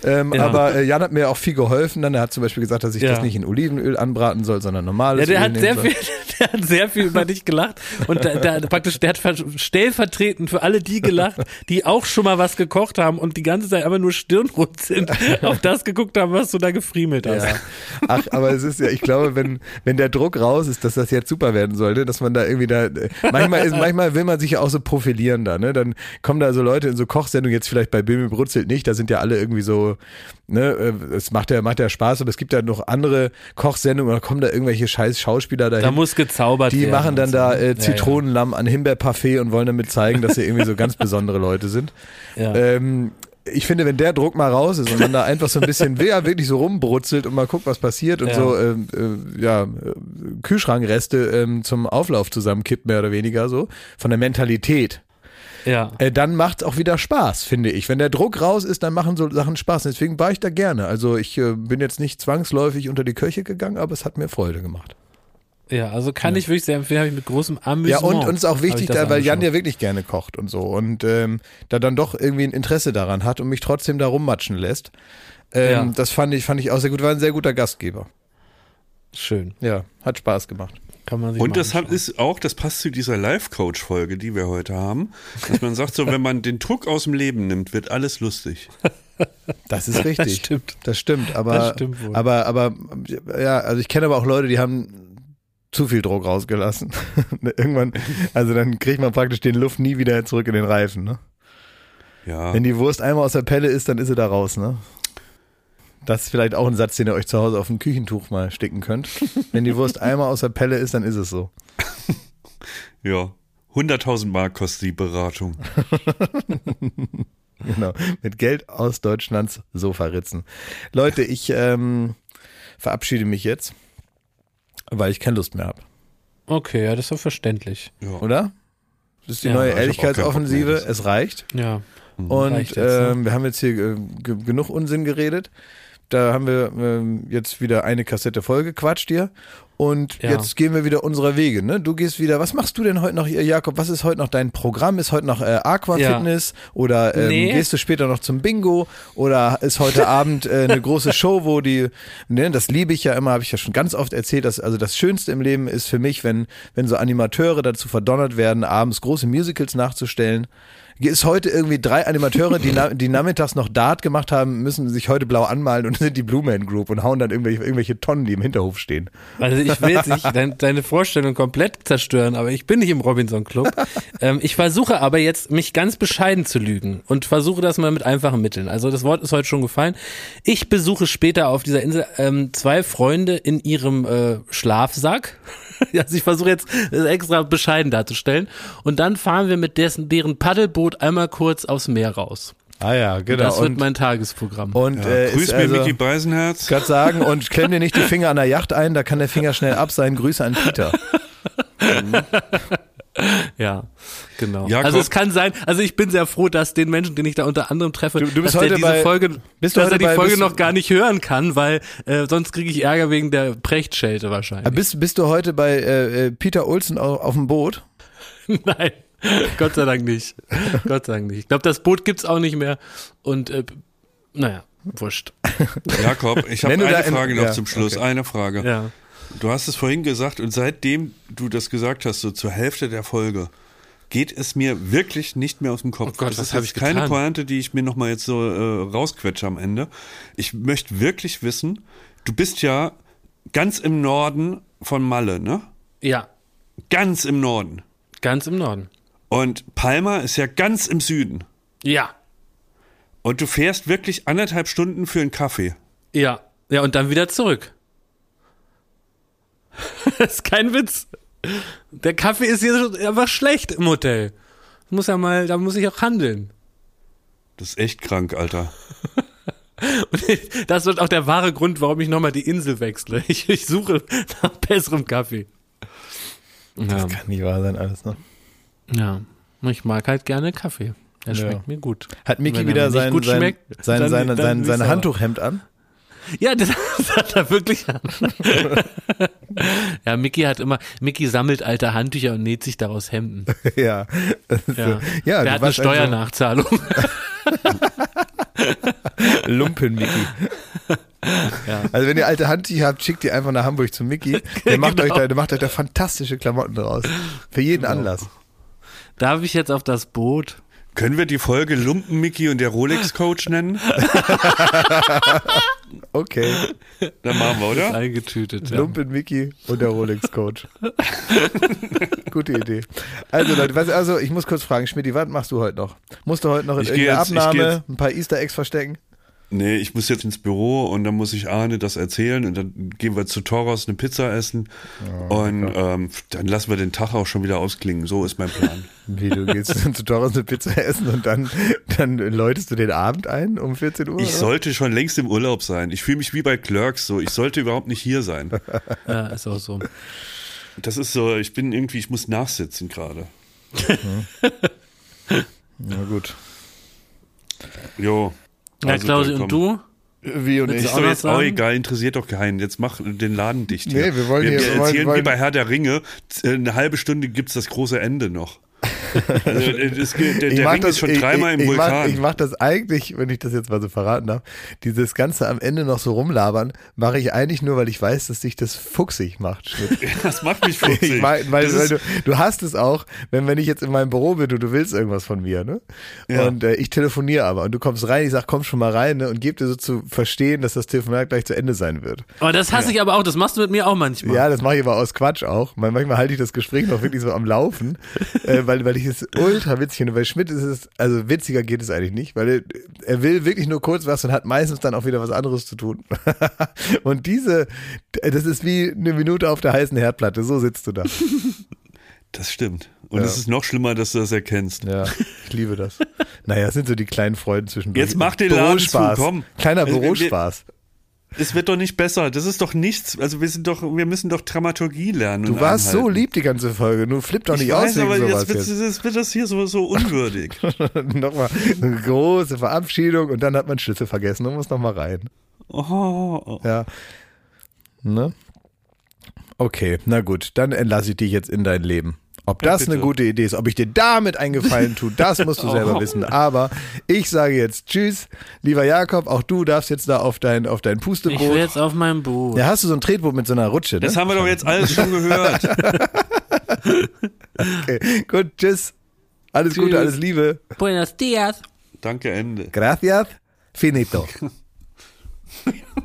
Ähm,
Ja.
Aber äh, Jan hat mir auch viel geholfen. Dann er hat zum Beispiel gesagt, dass ich
Ja.
das nicht in Olivenöl anbraten soll, sondern
ja,
normales
der
Öl
hat sehr
soll.
viel, [LAUGHS] der hat sehr viel über dich gelacht und da, da, praktisch, der hat ver- stellvertretend für alle die gelacht, die auch schon mal was gekocht haben und die ganze Zeit einfach nur Stirnrunzeln [LAUGHS] auf das geguckt haben, was du da gefriemelt hast.
Ja. Ach, aber es ist ja, ich glaube, wenn, wenn der Druck raus ist, dass das jetzt super werden sollte, dass man da irgendwie da, manchmal ist, manchmal will man sich ja auch so profilieren da, ne? Dann kommen da so Leute in so Kochsendungen, jetzt vielleicht bei Bimmi Brutzelt nicht, da sind ja alle irgendwie so, ne, äh, es macht ja, macht ja Spaß, aber es gibt ja noch andere Kochsendungen, da kommen da irgendwelche scheiß Schauspieler dahin.
Da muss gezaubert
die
werden.
machen dann da
Ja,
äh, Zitronenlamm an Himbeerparfait und wollen damit zeigen, dass sie irgendwie so ganz [LAUGHS] besondere Leute sind.
Ja.
Ähm, ich finde, wenn der Druck mal raus ist und man da [LAUGHS] einfach so ein bisschen ja, wirklich so rumbrutzelt und mal guckt, was passiert und
Ja.
so ähm, äh, ja, äh, Kühlschrankreste ähm, zum Auflauf zusammenkippt, mehr oder weniger so, von der Mentalität,
Ja.
äh, dann macht's auch wieder Spaß, finde ich. Wenn der Druck raus ist, dann machen so Sachen Spaß. Deswegen war ich da gerne. Also ich äh, bin jetzt nicht zwangsläufig unter die Köche gegangen, aber es hat mir Freude gemacht.
Ja, also kann ich wirklich sehr empfehlen, habe ich mit großem Amüsement.
Ja, und uns ist auch wichtig, da, weil Jan ja wirklich gerne kocht und so und ähm, da dann doch irgendwie ein Interesse daran hat und mich trotzdem da rummatschen lässt. Ähm,
Ja.
Das fand ich, fand ich auch sehr gut. War ein sehr guter Gastgeber.
Schön.
Ja, hat Spaß gemacht.
Kann man sich
Und das hat, ist auch, das passt zu dieser Life-Coach-Folge, die wir heute haben, dass man sagt, so, wenn man den Druck aus dem Leben nimmt, wird alles lustig. [LAUGHS]
Das ist [LAUGHS] richtig.
Das stimmt.
Das stimmt, aber,
Das stimmt wohl.
aber, aber, ja, also ich kenne aber auch Leute, die haben zu viel Druck rausgelassen. [LAUGHS] Irgendwann, also dann kriegt man praktisch den Luft nie wieder zurück in den Reifen, ne?
Ja.
Wenn die Wurst einmal aus der Pelle ist, dann ist sie da raus, ne? Das ist vielleicht auch ein Satz, den ihr euch zu Hause auf ein Küchentuch mal sticken könnt. Wenn die Wurst einmal aus der Pelle ist, dann ist es so. [LAUGHS]
Ja. 100.000 Mark kostet die Beratung. [LAUGHS]
Genau. Mit Geld aus Deutschlands Sofaritzen. Leute, ich ähm, verabschiede mich jetzt, weil ich keine Lust mehr habe.
Okay, ja, das ist doch verständlich.
Ja.
Oder? Das ist die
Ja,
neue. Ehrlichkeitsoffensive. Es reicht.
Ja.
Und
Reicht jetzt, ne?
ähm, wir haben jetzt hier äh, ge- genug Unsinn geredet. Da haben wir ähm, jetzt wieder eine Kassette vollgequatscht hier. Und
Ja.
jetzt gehen wir wieder unserer Wege. Ne? Du gehst wieder. Was machst du denn heute noch, Jakob? Was ist heute noch dein Programm? Ist heute noch äh, Aqua
Ja.
Oder ähm,
Nee.
gehst du später noch zum Bingo? Oder ist heute [LAUGHS] Abend äh, eine große Show, wo die, ne, das liebe ich ja immer, habe ich ja schon ganz oft erzählt, dass also das Schönste im Leben ist für mich, wenn, wenn so Animateure dazu verdonnert werden, abends große Musicals nachzustellen. Ist heute irgendwie drei Animateure, die, na, die nachmittags noch Dart gemacht haben, müssen sich heute blau anmalen und [LAUGHS] sind die Blue Man Group und hauen dann irgendwelche, irgendwelche Tonnen, die im Hinterhof stehen.
Also ich will jetzt nicht [LAUGHS] dein, deine Vorstellung komplett zerstören, aber ich bin nicht im Robinson Club. Ähm, ich versuche aber jetzt, mich ganz bescheiden zu lügen und versuche das mal mit einfachen Mitteln. Also das Wort ist heute schon gefallen. Ich besuche später auf dieser Insel ähm, zwei Freunde in ihrem äh, Schlafsack. [LAUGHS] Also ich versuche jetzt das extra bescheiden darzustellen. Und dann fahren wir mit dessen, deren Paddelboot einmal kurz aufs Meer raus.
Ah ja, genau.
Das wird
und
mein Tagesprogramm.
und
Ja,
äh,
grüß mir
also,
Micky Beisenherz. [LAUGHS]
gerade sagen und [LAUGHS] klemm dir nicht die Finger an der Yacht ein, da kann der Finger schnell ab sein. Grüße an Peter. [LAUGHS]
Ja, genau.
Jakob-
also es kann sein, also ich bin sehr froh, dass den Menschen, den ich da unter anderem treffe,
Du- du bist
dass
heute
der diese
bei-
Folge,
bist du
dass
heute
er die
bei-
Folge noch gar nicht hören kann, weil äh, sonst kriege ich Ärger wegen der Prechtschelte wahrscheinlich.
Bist, bist du heute bei äh, äh, Peter Olsen auf, auf dem Boot? [LAUGHS]
Nein, Gott sei Dank nicht. Gott sei Dank nicht. Ich glaube, das Boot gibt's auch nicht mehr und äh, naja, wurscht. [LAUGHS]
Jakob, ich habe eine
da in-
Frage noch
ja,
zum Schluss.
okay.
Eine Frage.
Ja.
Du hast es vorhin gesagt und seitdem du das gesagt hast, so zur Hälfte der Folge, geht es mir wirklich nicht mehr aus dem Kopf.
Oh Gott,
das
was
ist
hab
jetzt
ich
keine
getan?
Pointe, die ich mir nochmal jetzt so äh, rausquetsche am Ende. Ich möchte wirklich wissen, du bist ja ganz im Norden von Malle, ne?
ja,
Ganz im Norden.
ganz im Norden.
Und Palma ist ja ganz im Süden.
Ja,
Und du fährst wirklich anderthalb Stunden für einen Kaffee.
ja, ja und dann wieder zurück. [LAUGHS] das ist kein Witz. Der Kaffee ist hier einfach schlecht im Hotel. Muss ja mal, da muss ich auch handeln.
Das ist echt krank, Alter. [LAUGHS]
Und das wird auch der wahre Grund, warum ich nochmal die Insel wechsle. Ich, ich suche nach besserem Kaffee. Ja,
Kann nicht wahr sein, alles, ne?
ja. Ich mag halt gerne Kaffee. Der
Ja.
schmeckt mir gut.
Hat
er
wieder sein,
gut
sein,
schmeckt,
sein,
dann-
sein,
dann
sein, sein. Handtuchhemd an?
Ja, [LAUGHS] das, hat er wirklich an. ja, Mickey hat immer, Mickey sammelt alte Handtücher und näht sich daraus Hemden. [LAUGHS]
ja.
Ja,
so- ja
der hat eine
warst
Steuernachzahlung.
Also [LAUGHS] Lumpen Miki. Also wenn ihr alte Handtücher habt, schickt die einfach nach Hamburg zu Mickey. Der macht,
Genau.
euch da, der macht euch da fantastische Klamotten draus. Für jeden Anlass.
Darf ich jetzt auf das Boot?
Können wir die Folge Lumpen Mickey und der Rolex Coach nennen? [LAUGHS]
Okay.
Dann machen wir, oder?
Eingetütet. Ja.
Lumpen Mickey und der Rolex Coach. [LAUGHS] Gute Idee. Also Leute, was, also ich muss kurz fragen, Schmidt, was machst du heute noch? Musst du heute noch in
Ich ich geh
Abnahme ein paar Easter Eggs verstecken?
Nee, ich muss jetzt ins Büro und dann muss ich Arne das erzählen und dann gehen wir zu Toros eine Pizza essen und ähm, dann lassen wir den Tag auch schon wieder ausklingen. So ist mein Plan. [LAUGHS]
Wie, du gehst [LAUGHS] zu Toros eine Pizza essen und dann, dann läutest du den Abend ein um 14 Uhr?
Ich
oder?
sollte schon längst im Urlaub sein. Ich fühle mich wie bei Clerks so. Ich sollte überhaupt nicht hier sein. [LAUGHS]
Ja, ist auch so.
Das ist so, ich bin irgendwie, ich muss nachsitzen gerade.
Na gut.
Jo.
Ja,
Also,
Klausi, und du?
Wie und
Willst
ich?
Ist doch jetzt auch egal, interessiert doch keinen. Jetzt mach den Laden dicht hier.
Nee, wir wollen
wir,
hier-
wir
wir wollen-
erzählen
wollen-
wie bei Herr der Ringe, eine halbe Stunde gibt's das große Ende noch. Also, [LAUGHS] äh, der,
Ich
der
mach
Ring ist schon
ich,
dreimal
ich,
im
ich mach,
Vulkan.
ich mach das eigentlich, wenn ich das jetzt mal so verraten darf, dieses Ganze am Ende noch so rumlabern, mache ich eigentlich nur, weil ich weiß, dass dich das fuchsig macht. [LAUGHS]
Das macht mich [LAUGHS] fuchsig.
Ich mein, weil,
Das
weil du, du hast es auch, wenn, wenn ich jetzt in meinem Büro bin und du willst irgendwas von mir, ne?
Ja.
Und äh, ich telefoniere aber und du kommst rein, ich sag, komm schon mal rein, ne? Und gebe dir so zu verstehen, dass das Telefonat gleich zu Ende sein wird.
Aber das hasse ich aber auch, das machst du mit mir auch manchmal.
Ja, das mache ich aber aus Quatsch auch. Manchmal halte ich das Gespräch noch wirklich so am Laufen, äh, weil, weil ich es ultra witzig finde. Bei Schmidt ist es, also witziger geht es eigentlich nicht, weil er, er will wirklich nur kurz was und hat meistens dann auch wieder was anderes zu tun. [LAUGHS] und diese, das ist wie eine Minute auf der heißen Herdplatte, so sitzt du da.
Das stimmt. Und
Ja.
es ist noch schlimmer, dass du das erkennst.
Ja, ich liebe das. Naja, es sind so die kleinen Freuden zwischendurch.
Jetzt mach den Laden zu, komm.
Kleiner
Also,
Bürospaß.
Es wird doch nicht besser. Das ist doch nichts. Also wir sind doch, wir müssen doch Dramaturgie lernen.
Du warst so
einhalten.
lieb die ganze Folge. Du flipp doch nicht
Ich
aus
weiß,
wegen
aber
sowas
jetzt wird,
jetzt.
jetzt wird das hier so, so unwürdig. [LAUGHS]
nochmal eine große Verabschiedung und dann hat man Schlüssel vergessen und muss nochmal rein.
Oh,
Ja. Ne? Okay, na gut, dann entlasse ich dich jetzt in dein Leben. Ob das eine gute Idee ist, ob ich dir damit einen Gefallen tue, das musst du selber [LAUGHS] wissen. Aber ich sage jetzt Tschüss, lieber Jakob, auch du darfst jetzt da auf dein, auf dein
Ich will
Pusteboot.
jetzt auf mein Boot.
Ja, hast du so ein Tretboot mit so einer Rutsche, ne?
das haben wir doch jetzt alles schon [LAUGHS] gehört.
Okay, gut, tschüss. Alles Gute,
Tschüss.
alles Liebe.
Buenos dias.
Danke, Ende.
Gracias. Finito. [LAUGHS]